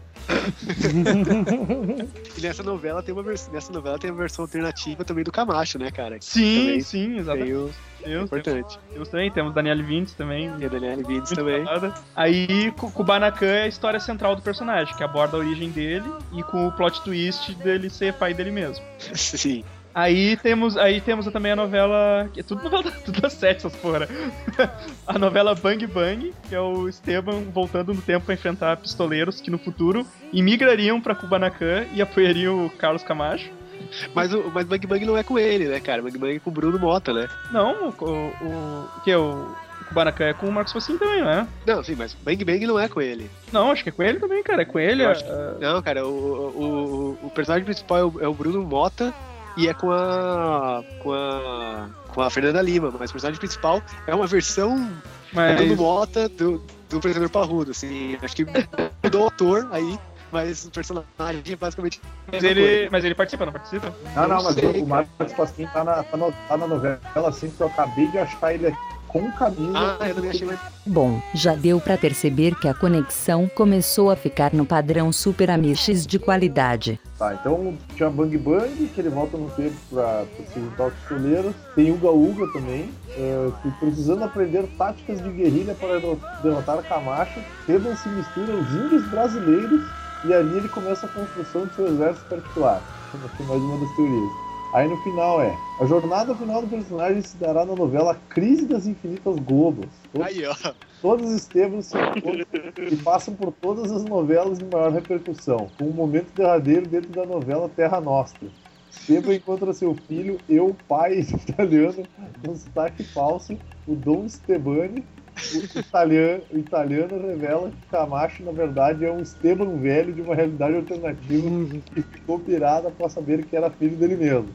E nessa novela tem uma versão, nessa novela tem uma versão alternativa também do Camacho, né, cara? Sim, Também sim, exatamente. Tem o, é Temos, importante. temos também, temos Daniel Vintes também. E Vindes Muito também. foda. Aí, Ku- Kubanacan é a história central do personagem, que aborda a origem dele e com o plot twist dele ser pai dele mesmo. Sim. Aí temos, aí temos também a novela. Que é tudo novela tudo das sete, essas porra. a novela Bang Bang, que é o Esteban voltando no tempo pra enfrentar pistoleiros que no futuro imigrariam pra Kubanacan e apoiariam o Carlos Camacho. Mas o mas Bang Bang não é com ele, né, cara? Bang Bang é com o Bruno Mota, né? Não, o, o, o que é o, Kubanacan é com o Marcos Passinho também, não é? Não, sim, mas Bang Bang não é com ele. Não, acho que é com ele também, cara. É com ele. É- acho Não, cara, o, o, o personagem principal é o, é o Bruno Mota e é com a. com a. com a Fernanda Lima, mas o personagem principal é uma versão mas, Bruno Mota do, do Predador Parrudo, assim. Acho que mudou o ator aí, mas o personagem é basicamente. a mas ele, mas ele participa, não participa? Não, não, Não mas sei, o Marcos Pasquim tá na, tá, no- tá na novela assim que eu acabei de achar ele aqui. com camisa. Ah, eu também achei mais. Bom, já deu pra perceber que a conexão começou a ficar no padrão Super Amish de qualidade. Tá, então tinha Bang Bang, que ele volta no tempo pra, pra se juntar aos pistoleiros. Tem Uga Uga também, é, que precisando aprender táticas de guerrilha para derro- derrotar Camacho, Teban se mistura aos índios brasileiros e ali ele começa a construção de seu exército particular. Aqui mais uma das teorias. Aí no final é, a jornada final do personagem se dará na novela Crise das Infinitas Globos. Todos, Aí, ó. todos os se encontram e passam por todas as novelas de maior repercussão, com um momento derradeiro dentro da novela Terra Nostra. Esteban encontra seu filho, eu, pai italiano, com sotaque falso, o Dom Stebani. O italiano, o italiano revela que Camacho, na verdade, é um Esteban velho de uma realidade alternativa que ficou pirado após saber que era filho dele mesmo.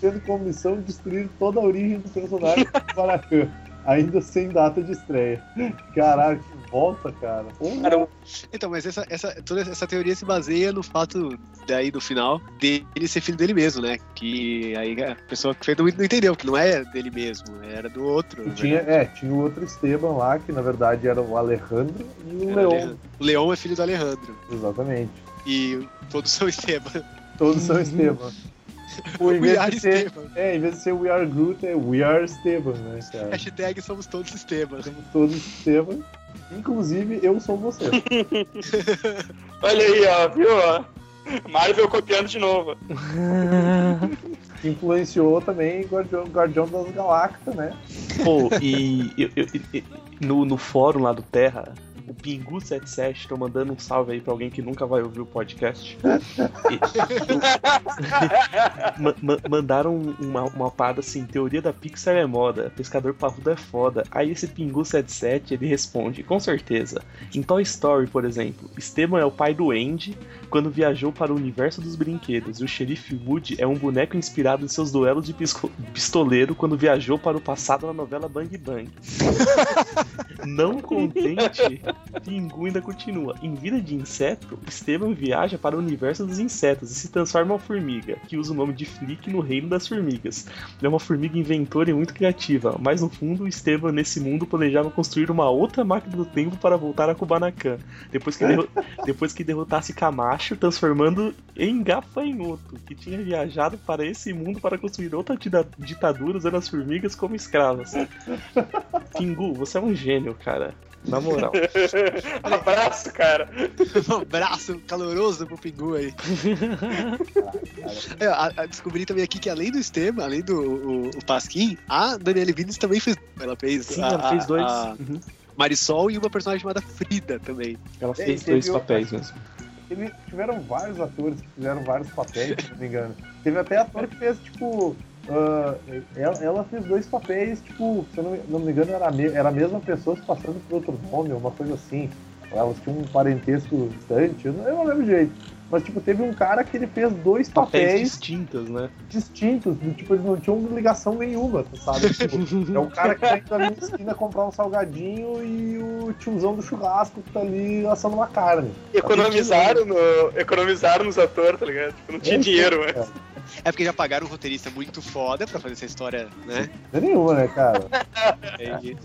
Tendo como missão destruir toda a origem do personagem do Maracan, ainda sem data de estreia. Caralho, que volta, cara. Porra. Cara, Então, mas essa, essa, toda essa teoria se baseia no fato, daí no final, dele ser filho dele mesmo, né? Que aí a pessoa que fez não não entendeu, que não é dele mesmo, era do outro. Né? tinha, é, tinha o outro Esteban lá, que na verdade era o Alejandro e o Era Leon. Alejandro. O Leão é filho do Alejandro. Exatamente. E todos são Esteban. Todos são Esteban. Tipo, em We vez are de ser, Esteban. é, em vez de ser We Are Groot, é We Are Esteban, né, cara? Hashtag somos todos Esteban. Somos todos Esteban. Inclusive, eu sou você. Olha aí, ó, viu? Marvel copiando de novo. Influenciou também Guardião, Guardião das Galáxias, né? Pô, e eu- eu- eu- no, no fórum lá do Terra, o Pingu77 tô mandando um salve aí pra alguém que nunca vai ouvir o podcast. E- Ma- ma- mandaram uma, uma parada assim, teoria da Pixar é moda, pescador parrudo é foda. Aí esse Pingu77 ele responde, com certeza. Em Toy Story, por exemplo, Esteban é o pai do Andy quando viajou para o universo dos brinquedos, e o xerife Woody é um boneco inspirado em seus duelos de pistoleiro quando viajou para o passado na novela Bang Bang. Não contente, Pingu ainda continua. Em vida de inseto, Esteban viaja para o universo dos insetos e se transforma em uma formiga, que usa o nome de Flick no reino das formigas. Ele é uma formiga inventora e muito criativa, mas no fundo, Esteban nesse mundo planejava construir uma outra máquina do tempo para voltar a Kubanacan, depois que, depois que derrotasse Camacho, transformando em gafanhoto, que tinha viajado para esse mundo para construir outra dita- ditadura usando as formigas como escravas. Pingu, você é um gênio, cara. Na moral. Abraço, cara. Um abraço caloroso pro Pingu aí. É, a- a- descobri também aqui que além do Esteban, além do o, o Pasquim, a Daniela Vines também fez. Ela fez. Sim, a- ela fez dois. a Uhum. Marisol e uma personagem chamada Frida também. Ela É, fez e dois papéis mesmo. Teve- tiveram vários atores que fizeram vários papéis, se não me engano. Teve até ator que fez, tipo. ah, ela, ela fez dois papéis, tipo, se eu não, não me engano, era a, me- era a mesma pessoa se passando por outro nome, uma coisa assim. Elas tinham um parentesco distante, eu não, eu não lembro jeito. Mas, tipo, teve um cara que ele fez dois Papéis papéis distintos, né? distintos, tipo, eles não tinham ligação nenhuma, tu sabe? Tipo, é o cara que tá indo ali na esquina comprar um salgadinho e o tiozão do churrasco que tá ali assando uma carne. Economizaram, no, economizaram nos atores, tá ligado? Tipo, não tinha dinheiro, mas. É porque já pagaram um roteirista muito foda pra fazer essa história, né? Não é nenhuma, né, cara? Aí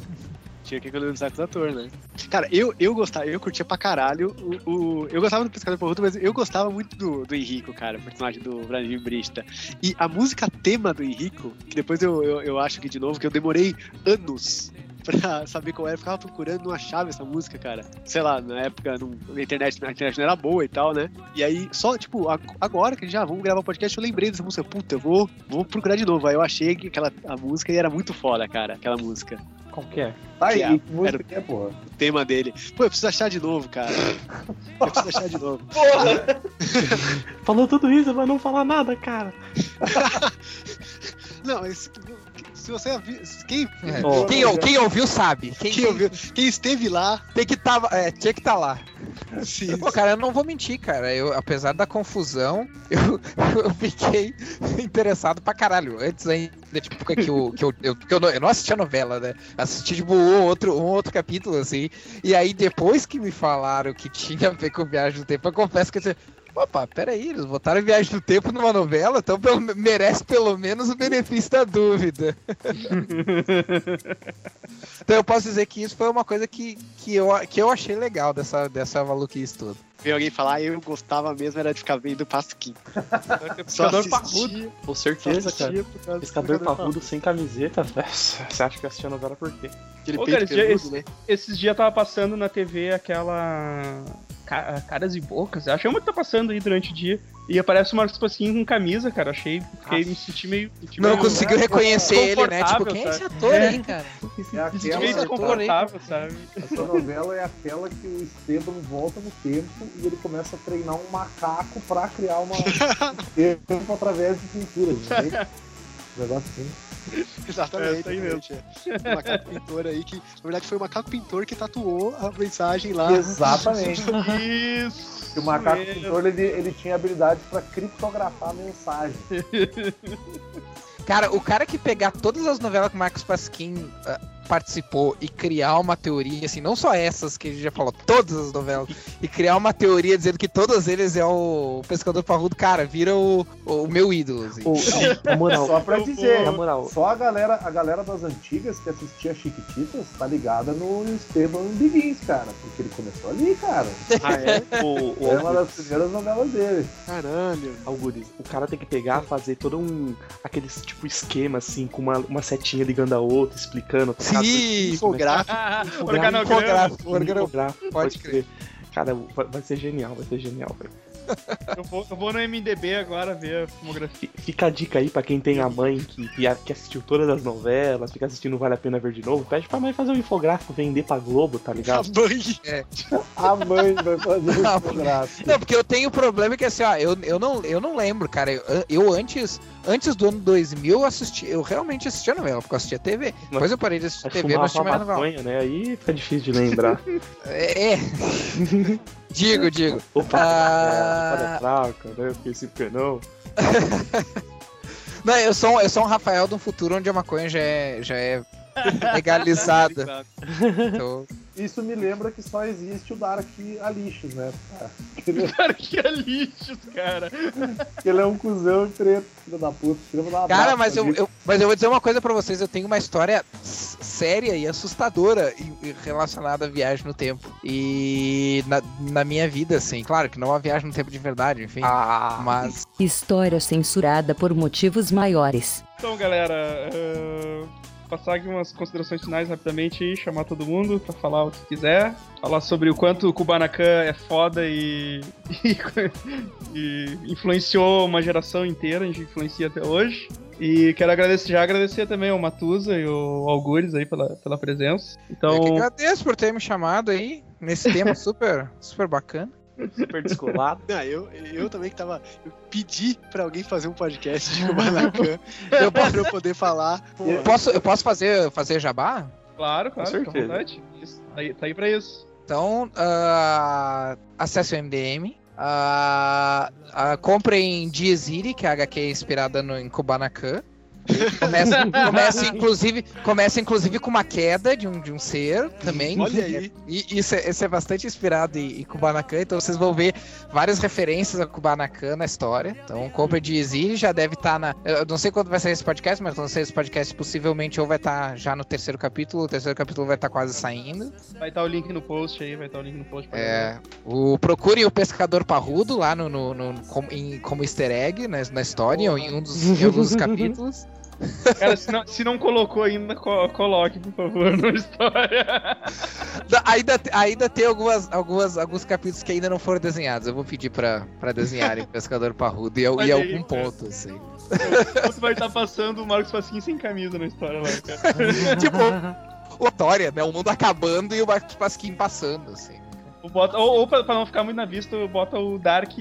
tinha que economizar com os atores, né? Cara, eu, eu gostava, eu curtia pra caralho o. o- eu gostava do Pescador Porrudo, mas eu gostava muito do, do Henrico, cara, o personagem do Brasil Brista. E a música tema do Henrico, que depois eu, eu, eu acho que de novo, que eu demorei anos pra saber qual era, eu ficava procurando, não achava essa música, cara. Sei lá, na época não, a, internet, internet não era boa e tal, né? E aí, só, tipo, agora que já vamos gravar o podcast, eu lembrei dessa música. Puta, eu vou, vou procurar de novo. Aí eu achei que aquela a música era muito foda, cara, aquela música. Qual que é? Tá aí, Que é- música que é, porra? O tema dele. Pô, eu preciso achar de novo, cara. Eu preciso achar de novo. Porra! Falou tudo isso, mas não falar nada, cara. Não, mas se você quem, É. Ó, Quem, ou- quem ouviu sabe. Quem, quem ouviu, quem esteve lá, Tem que tava, é, tinha que estar lá. se, Pô, cara, eu não vou mentir, cara. Eu, apesar da confusão, eu, eu fiquei interessado pra caralho. Antes ainda, tipo, que eu, que eu, eu, que eu, não, eu não assisti a novela, né? Assisti, tipo, um outro, um outro capítulo, assim. E aí, depois que me falaram que tinha a ver com viagem no tempo, eu confesso que eu disse, Opa, peraí, eles botaram Viagem do Tempo numa novela, então pelo- merece pelo menos o benefício da dúvida. então eu posso dizer que isso foi uma coisa que, que, eu, que eu achei legal dessa, dessa maluquice toda. Ver alguém falar, eu gostava mesmo era de ficar vendo Pasquim. Pescador parrudo. Com certeza, cara. Pescador parrudo sem camiseta, velho. Você acha que assistia a novela por quê? Aquele Ô, cara, peludo, esse- né? Esses dias tava passando na TV aquela. Ca- Caras e bocas. Eu achei muito que tá passando aí durante o dia. E aparece o Marcos Pasquim com camisa, cara. Achei. Fiquei, me senti meio. me senti Não meio- conseguiu reconhecer ele, né? Tipo, quem é esse ator É. aí, cara? É Me senti meio aquela, desconfortável, sabe? essa novela é aquela que o Esteban volta no tempo e ele começa a treinar um macaco pra criar uma um tempo através de pintura. Né? Um negócio assim. Exatamente. É, é. O macaco pintor aí que, na verdade, foi o macaco pintor que tatuou a mensagem lá. Exatamente. Isso. E o macaco mesmo. pintor ele, ele tinha habilidade pra criptografar a mensagem. Cara, o cara que pegar todas as novelas que o Marcos Pasquim ah, participou e criar uma teoria, assim, não só essas que a gente já falou, todas as novelas, e criar uma teoria dizendo que todos eles é o Pescador Parrudo, cara, vira o, o meu ídolo. assim. Ô, na moral, Só pra dizer, na moral, só a galera, a galera das antigas que assistia Chiquititas tá ligada no Esteban Biguins, cara. Porque ele começou ali, cara. Ah, é? o, o É uma das primeiras novelas dele. Caralho. Algures, o cara tem que pegar, fazer todo um. aquele tipo esquema assim, com uma, uma setinha ligando a outra, explicando. tá ligado? Sim, Infográfico. Organograma. infográfico, organograma. Infográfico, Pode crer. Cara, vai, ser genial, vai ser genial, velho. Eu vou, eu vou no MDB agora ver a filmografia. Fi- Fica a dica aí pra quem tem a mãe que, que, a- assistiu todas as novelas, fica assistindo Vale a Pena Ver de novo, pede pra mãe fazer um infográfico, vender pra Globo, tá A ligado? mãe. A mãe vai fazer Ah, o gráfico. Não, porque eu tenho o problema que assim, ó, eu, eu, não, eu não lembro, cara. Eu, eu antes, antes do ano 2000, eu assisti, eu realmente assistia novela, porque eu assistia TV. Depois eu parei de assistir Aí TV, não fumava assisti mais novela. maconha, né? Aí fica difícil de lembrar. É. é. digo, digo. Opa, Ah. é, fraca, né? Porque esse penão. Não, eu sou, eu sou um Rafael de um futuro onde a maconha já é, já é legalizada. Então, Isso me lembra que só existe o Dark Alixos, né? Que ele, Cara, que é lixo, cara. que ele é um cuzão preto, filho da puta. Dar um cara, mas eu, eu- mas eu vou dizer uma coisa pra vocês, eu tenho uma história séria e assustadora relacionada à viagem no tempo. E na, na minha vida, assim, claro que não uma viagem no tempo de verdade, enfim. Ah, Mas História censurada por motivos maiores. Então, galera, eh, passar aqui umas considerações finais rapidamente aí, chamar todo mundo pra falar o que quiser. Falar sobre o quanto o Kubanacan é foda e, e, e influenciou uma geração inteira, a gente influencia até hoje. E quero agradecer, já agradecer também ao Matusa e ao Algures aí pela, pela presença. eu que Então, agradeço por ter me chamado aí nesse tema super, super bacana. Super descolado. Não, eu, eu também que tava. Eu pedi pra alguém fazer um podcast de Kubanacan Eu pra eu poder falar. Pô, Eu posso, eu posso fazer, fazer jabá? claro, claro, Com certeza. vontade. Isso, tá, aí, tá aí pra isso. Então, ah, acesse o MDM. ah, ah, comprem Dieziri, que é a HQ inspirada no, em Kubanacan. Começa, começa, inclusive, começa inclusive com uma queda de um, de um ser também. Olha aí. E isso é, isso é bastante inspirado em, em Kubanacan, então vocês vão ver várias referências a Kubanacan na história. Então, compra de Exílio já deve estar na. Eu não sei quando vai sair esse podcast, mas quando sair esse podcast, possivelmente ou vai estar já no terceiro capítulo, o terceiro capítulo vai estar quase saindo. Vai estar o link no post aí, vai estar o link no post pra É, o, procurem o Pescador Parrudo lá no, no, no- como, em- como easter egg né, na história, ou em um dos, em um dos capítulos. Cara, se não, se não colocou ainda, co- coloque, por favor, na história. Da- Ainda, ainda tem algumas, algumas, alguns capítulos que ainda não foram desenhados. Eu vou pedir pra, pra desenharem o Pescador Parrudo e, e algum ponto, assim. Você vai estar passando o Marcos Pasquim sem camisa na história lá, cara. tipo, o Tória, né? O mundo acabando e o Marcos Pasquim passando, assim. Ou, bota, ou, ou pra, pra não ficar muito na vista, bota o Dark.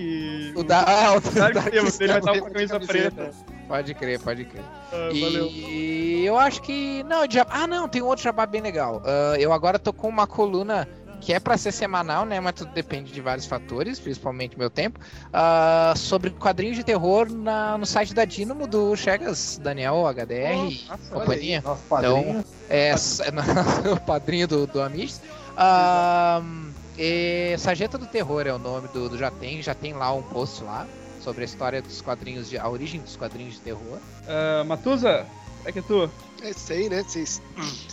O da, ah, o Dark Dark Table, ele vai estar com a Table de camisa camiseta. preta. Pode crer, pode crer. Ah, valeu. E eu acho que. Não, jabá- ah, não, tem um outro jabá bem legal. Ah, eu agora tô com uma coluna que é pra ser semanal, né? Mas tudo depende de vários fatores, principalmente meu tempo. ah, sobre quadrinhos de terror na- no site da Dynamo do Chegas, Daniel, HDR Nossa, companhia. Nosso padrinho. É, s- o padrinho do, do Amish. Ah, E Sargento do Terror é o nome do, do Já Tem, já tem lá um post lá sobre a história dos quadrinhos, de, a origem dos quadrinhos de terror. Uh, Matusa, é que tu? É isso aí, né? Vocês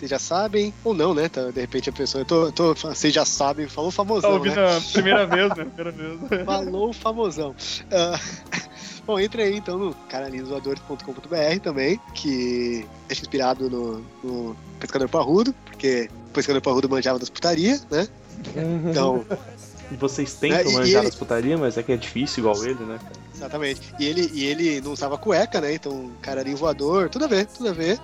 já sabem, ou não, né? Tá, de repente a pessoa. Eu tô, eu tô, vocês já sabem, falou famosão. Tá ouvindo né? a primeira vez, né? Primeira vez. Falou famosão. Uh, bom, entre aí então no canalizoadores.com.br também, que é inspirado no, no Pescador Parrudo, porque o Pescador Parrudo manjava das putaria, né? Então. Vocês tentam É, manjar ele- as putaria, mas é que é difícil igual ele, né? cara? Exatamente. E ele, e ele não usava cueca, né? Então, cararinho voador, tudo a ver, tudo a ver.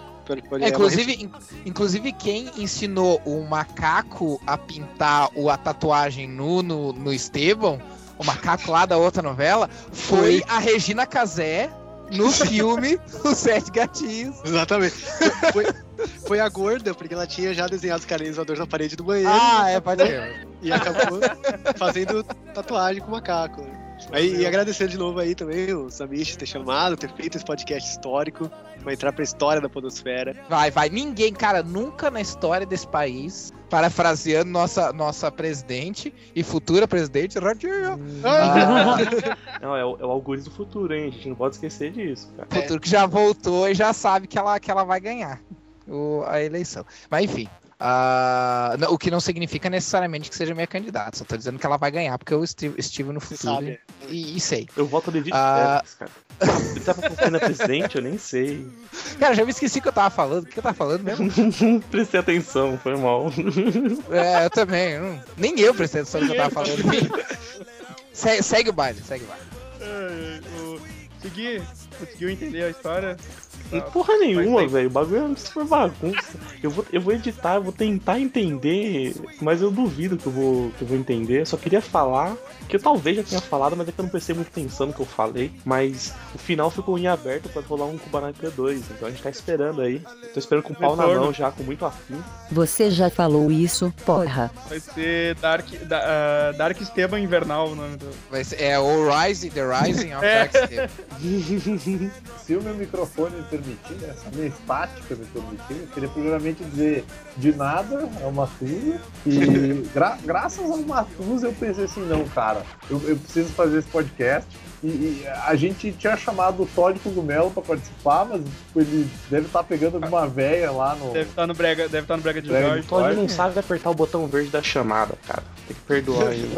É, inclusive, in- inclusive, quem ensinou o macaco a pintar o, a tatuagem nu no, no Esteban, o macaco lá da outra novela, foi a Regina Casé no filme Os Sete Gatinhos. Exatamente. Foi, foi a gorda, porque ela tinha já desenhado os carinhos na parede do banheiro. Ah, é, pode ser. E acabou fazendo tatuagem com o macaco. Aí, e agradecendo de novo aí também o Samish ter chamado, ter feito esse podcast histórico, vai entrar pra história da Podosfera. Vai, vai. Ninguém, cara, nunca na história desse país, parafraseando nossa, nossa presidente e futura presidente, Radinha. Ah, Não, é o, é o Algures do futuro, hein? A gente não pode esquecer disso, cara. futuro que já voltou e já sabe que ela, que ela vai ganhar o- a eleição. Mas enfim. Não- o que não significa necessariamente que seja minha candidata. Só tô dizendo que ela vai ganhar, porque eu estive, estive no futuro e, e sei. Eu voto no Edith Ah. Pérez, cara. Ele tava concorrendo a presidente, eu nem sei. Cara, já me esqueci o que eu tava falando. O que eu tava falando mesmo? Prestei atenção, foi mal. É, eu também. eu não- nem eu prestei atenção no que eu tava falando. Se- segue o baile, segue o baile. É, o- Segui, conseguiu entender a história? Tá. Porra nenhuma, Mas velho. O bagulho é super bagunça. Eu vou, eu vou editar, eu vou tentar entender, mas eu duvido que eu vou, que eu vou entender. Eu só queria falar, que eu talvez já tenha falado, mas é que eu não prestei muito atenção no que eu falei. Mas o final ficou em aberto pra rolar um Kubanaca 2. Então a gente tá esperando aí. Tô esperando com o pau na Retorno. mão já, com muito afim. Você já falou isso, porra. Vai ser Dark, da, ah, Dark Esteban Invernal o nome do. Vai ser- é o Rising, The Rising of É. Darkstep. Se o meu microfone permitir, né, essa minha estática me permitir, eu queria primeiramente dizer de nada ao Matusa. E gra- graças ao Matusa eu pensei assim, não, cara, eu, eu preciso fazer esse podcast. E, e a gente tinha chamado o Todd Cogumelo pra participar, mas tipo, ele deve estar pegando alguma véia lá no. Deve estar no Brega, deve estar no Brega de Brega de Jorge. O Todd não sabe apertar o botão verde da chamada, cara. Tem que perdoar ele.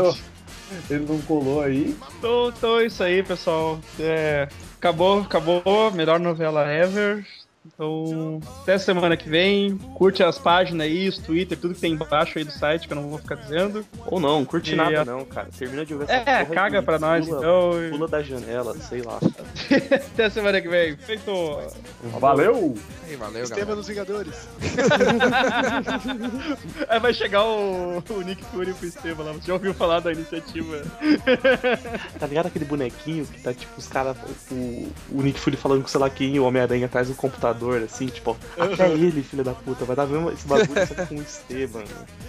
Ele não colou aí. Então, então é isso aí, pessoal. É, acabou, acabou. Melhor novela ever. Então, até semana que vem. Curte as páginas aí, os Twitter, tudo que tem embaixo aí do site, que eu não vou ficar dizendo. Ou não, curte E nada a- não, cara. Termina de ouvir essa É, porra caga pra nós, pula, então. Pula da janela, sei lá. Até semana que vem. Feito. Valeu! Aí, valeu, galera. dos Vingadores. Aí vai chegar o, o Nick Fury pro Esteban lá. Você já ouviu falar da iniciativa? Tá ligado aquele bonequinho que tá tipo os caras, o, o Nick Fury falando com sei lá quem, e o Homem-Aranha atrás do computador, assim, tipo, até ele, filho da puta, vai dar mesmo esse bagulho só com o Esteban.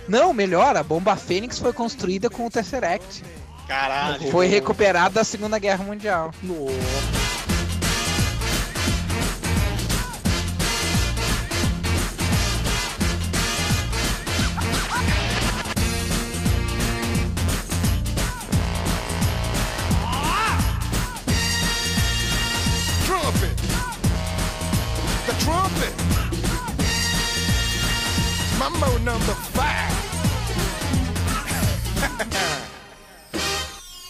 Não, melhor, a bomba Fênix foi construída com o Tesseract. Caralho. Foi recuperada da Segunda Guerra Mundial. trumpet.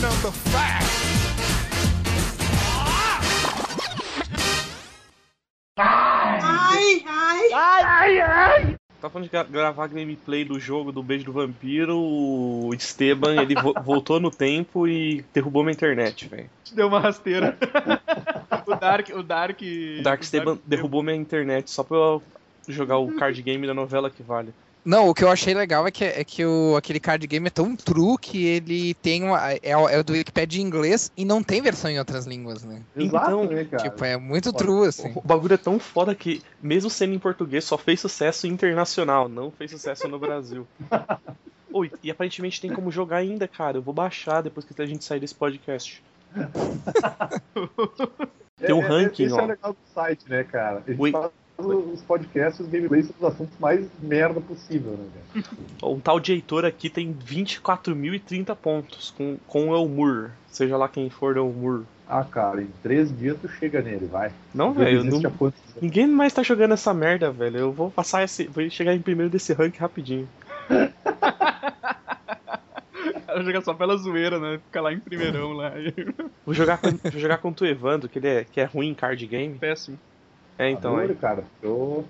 number five. Ai, ai. Tá falando de gra- gravar gameplay do jogo do Beijo do Vampiro, o Esteban, ele vo- voltou no tempo e derrubou minha internet, velho. Deu uma rasteira. o Dark. O Dark. O Dark Esteban derrubou minha internet só pra eu jogar o card game da novela que vale. Não, o que eu achei legal é que, é que o, aquele card game é tão true que ele tem uma. É, o- é o do Wikipedia em inglês e não tem versão em outras línguas, né? Exato, Então, né, cara? Tipo, é muito true, assim. O bagulho é tão foda que, mesmo sendo em português, só fez sucesso internacional, não fez sucesso no Brasil. Oi, e aparentemente tem como jogar ainda, cara. Eu vou baixar depois que a gente sair desse podcast. Tem um É, é, ranking, esse ó. é o legal do site, né, cara? A gente Oi. faz os podcasts, os gameplays sobre os assuntos mais merda possível, né, cara? Um tal de Heitor aqui tem 24.030 pontos com, com o Elmur. Seja lá quem for Elmur. Ah, cara, em três dias tu chega nele, vai. Não, velho, não- ninguém mais tá jogando essa merda, velho. Eu vou passar esse. Vou chegar em primeiro desse rank rapidinho. Ela joga só pela zoeira, né? Fica lá em primeirão lá. Vou jogar com, vou jogar contra o Evandro, que ele é, que é ruim em card game. Péssimo. É, então. Adoro, É. cara. Eu,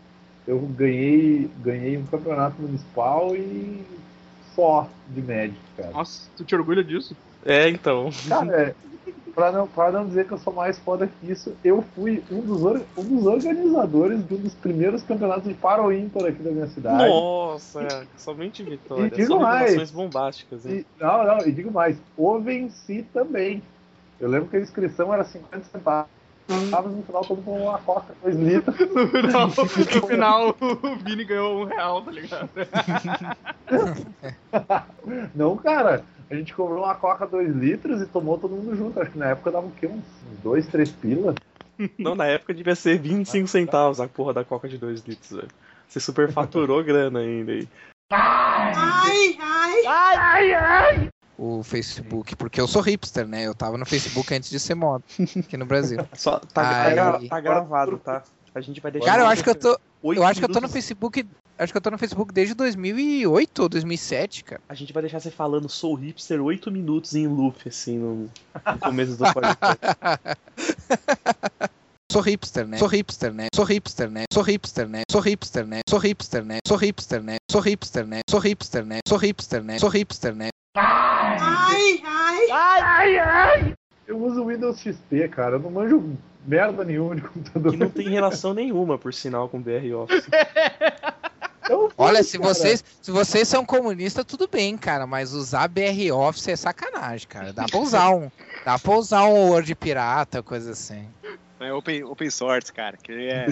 eu ganhei, ganhei um campeonato municipal e só de Magic, cara. Nossa, tu te orgulha disso? É, então. Cara, é, pra, não, pra não dizer que eu sou mais foda que isso, eu fui um dos, or- um dos organizadores de um dos primeiros campeonatos de Paro Ímpar aqui da minha cidade. Nossa, é, somente vitória. E digo Só mais. bombásticas, hein? E, não, não, e digo mais, o venci também. Eu lembro que a inscrição era 50 centavos. No final todo mundo tomou uma coca, 2 litros. No final, no final o Vini ganhou um real, tá ligado? Não, cara, a gente cobrou uma coca 2 litros e tomou todo mundo junto. Acho que na época dava o quê? Uns 2, 3 pila. Não, na época devia ser 25 centavos a porra da coca de 2 litros, velho. Você superfaturou grana ainda aí. O Facebook, porque eu sou hipster, né? Eu tava no Facebook antes de ser moda aqui no Brasil. Só tá, tá Ai. gra- tá gravado, tá? A gente vai deixar. Cara, eu acho que eu tô. Oito Eu acho que eu tô no Facebook. Acho que eu tô no Facebook desde 2008 ou 2007, cara. A gente vai deixar você falando sou hipster 8 minutos em loop, assim, no, no começo do podcast. Sou hipster, né? Sou hipster, né? Sou hipster, né? Sou hipster, né? Sou hipster, né? Sou hipster, né? Sou hipster, né? Sou hipster, né? Sou hipster, né? Sou hipster, né? Sou hipster, né? Eu uso o Windows XP, cara. Eu não manjo merda nenhuma de computador. que não tem relação nenhuma, por sinal, com o BR Office. Eu Olha, se cara. vocês, se vocês são comunistas, tudo bem, cara, mas usar BR Office é sacanagem, cara. Dá pra usar um, dá pra usar um Word pirata, coisa assim. É open, open source, cara. Que é.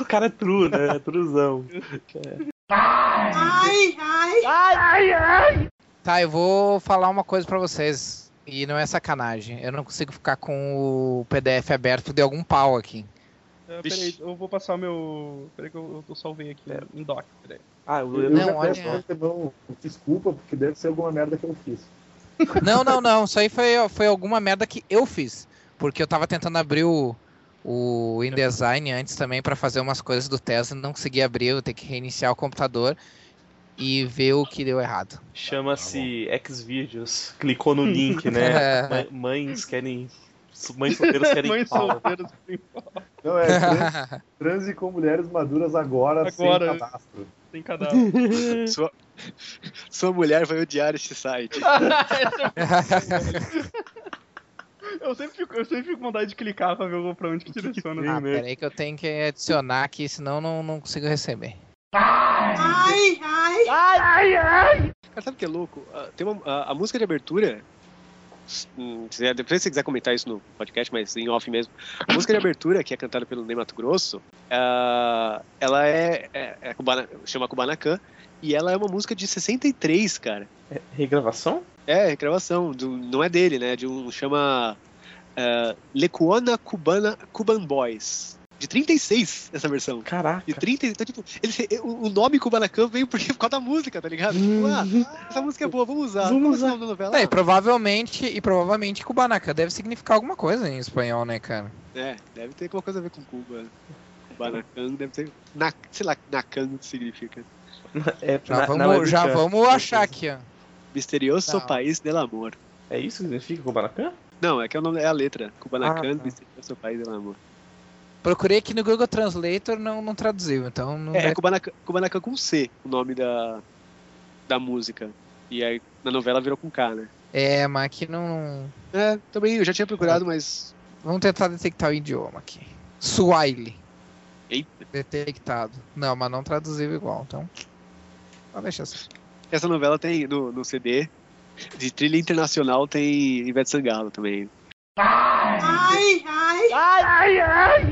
o cara é true, né? É truzão. Tá, eu vou falar uma coisa pra vocês. E não é sacanagem. Eu não consigo ficar com o PDF aberto de algum pau aqui. É, Vixe. peraí, eu vou passar meu. Peraí que eu, eu salvei aqui em doc. Peraí. Ah, o Eu Não, já olha- peço desculpa, porque deve ser alguma merda que eu fiz. Não, não, não. Isso aí foi, foi alguma merda que eu fiz. Porque eu tava tentando abrir o, o InDesign antes também pra fazer umas coisas do Tesla não consegui abrir. Eu tenho que reiniciar o computador e ver o que deu errado. Chama-se Xvideos. Clicou no link, né? Mãe- Mães querem. Mães solteiras querem Mães pau. solteiras. Não, é trans, transe com mulheres maduras agora, Agora. sem cadastro. Tem cadastro. Sua, sua mulher vai odiar este site. Eu, sempre fico, eu sempre fico com vontade de clicar pra ver pra onde que direciona. ah, né? peraí que eu tenho que adicionar aqui, senão não, não consigo receber. Cara, sabe o que é louco? Ah, tem uma, a, a música de abertura. hum, se Depois se você quiser comentar isso no podcast, mas em off mesmo. A música de abertura, que é cantada pelo Ney Mato Grosso, ah, ela é, é, é cubana, chama Kubanacan, e ela é uma música de 63, cara. Regravação? É, gravação, do, não é dele, né? De um chama uh, Lecuona Cubana Cuban Boys. De 36 essa versão. Caraca. De 30, então, tipo, ele, o nome Kubanacan veio porque, por causa da música, tá ligado? Tipo, ah, essa música é boa, vamos usar. Vamos é o usar. da novela? É, e provavelmente, e provavelmente Kubanacan deve significar alguma coisa em espanhol, né, cara? É, deve ter alguma coisa a ver com Cuba. Kubanacan deve ter. Na, sei lá, Nacan significa. É, Já na- vamos, na já vamos achar aqui, ó. Misterioso Tá. País del Amor. É isso que significa Kubanacan? Não, é que é, o nome, é a letra. Kubanacan, Ah, tá. Misterioso País del Amor. Procurei aqui no Google Translator, não, não traduziu, então não É, é Kubanacan, Kubanacan com C, o nome da, da música. E aí na novela virou com K, né? É, mas aqui não. É, também eu já tinha procurado, mas. Vamos tentar detectar o idioma aqui. Swahili. Eita. Detectado. Não, mas não traduziu igual, então. Pode deixar assim. Essa novela tem no, no CD de trilha internacional tem Ivete Sangalo também. Ai, ai, ai, ai,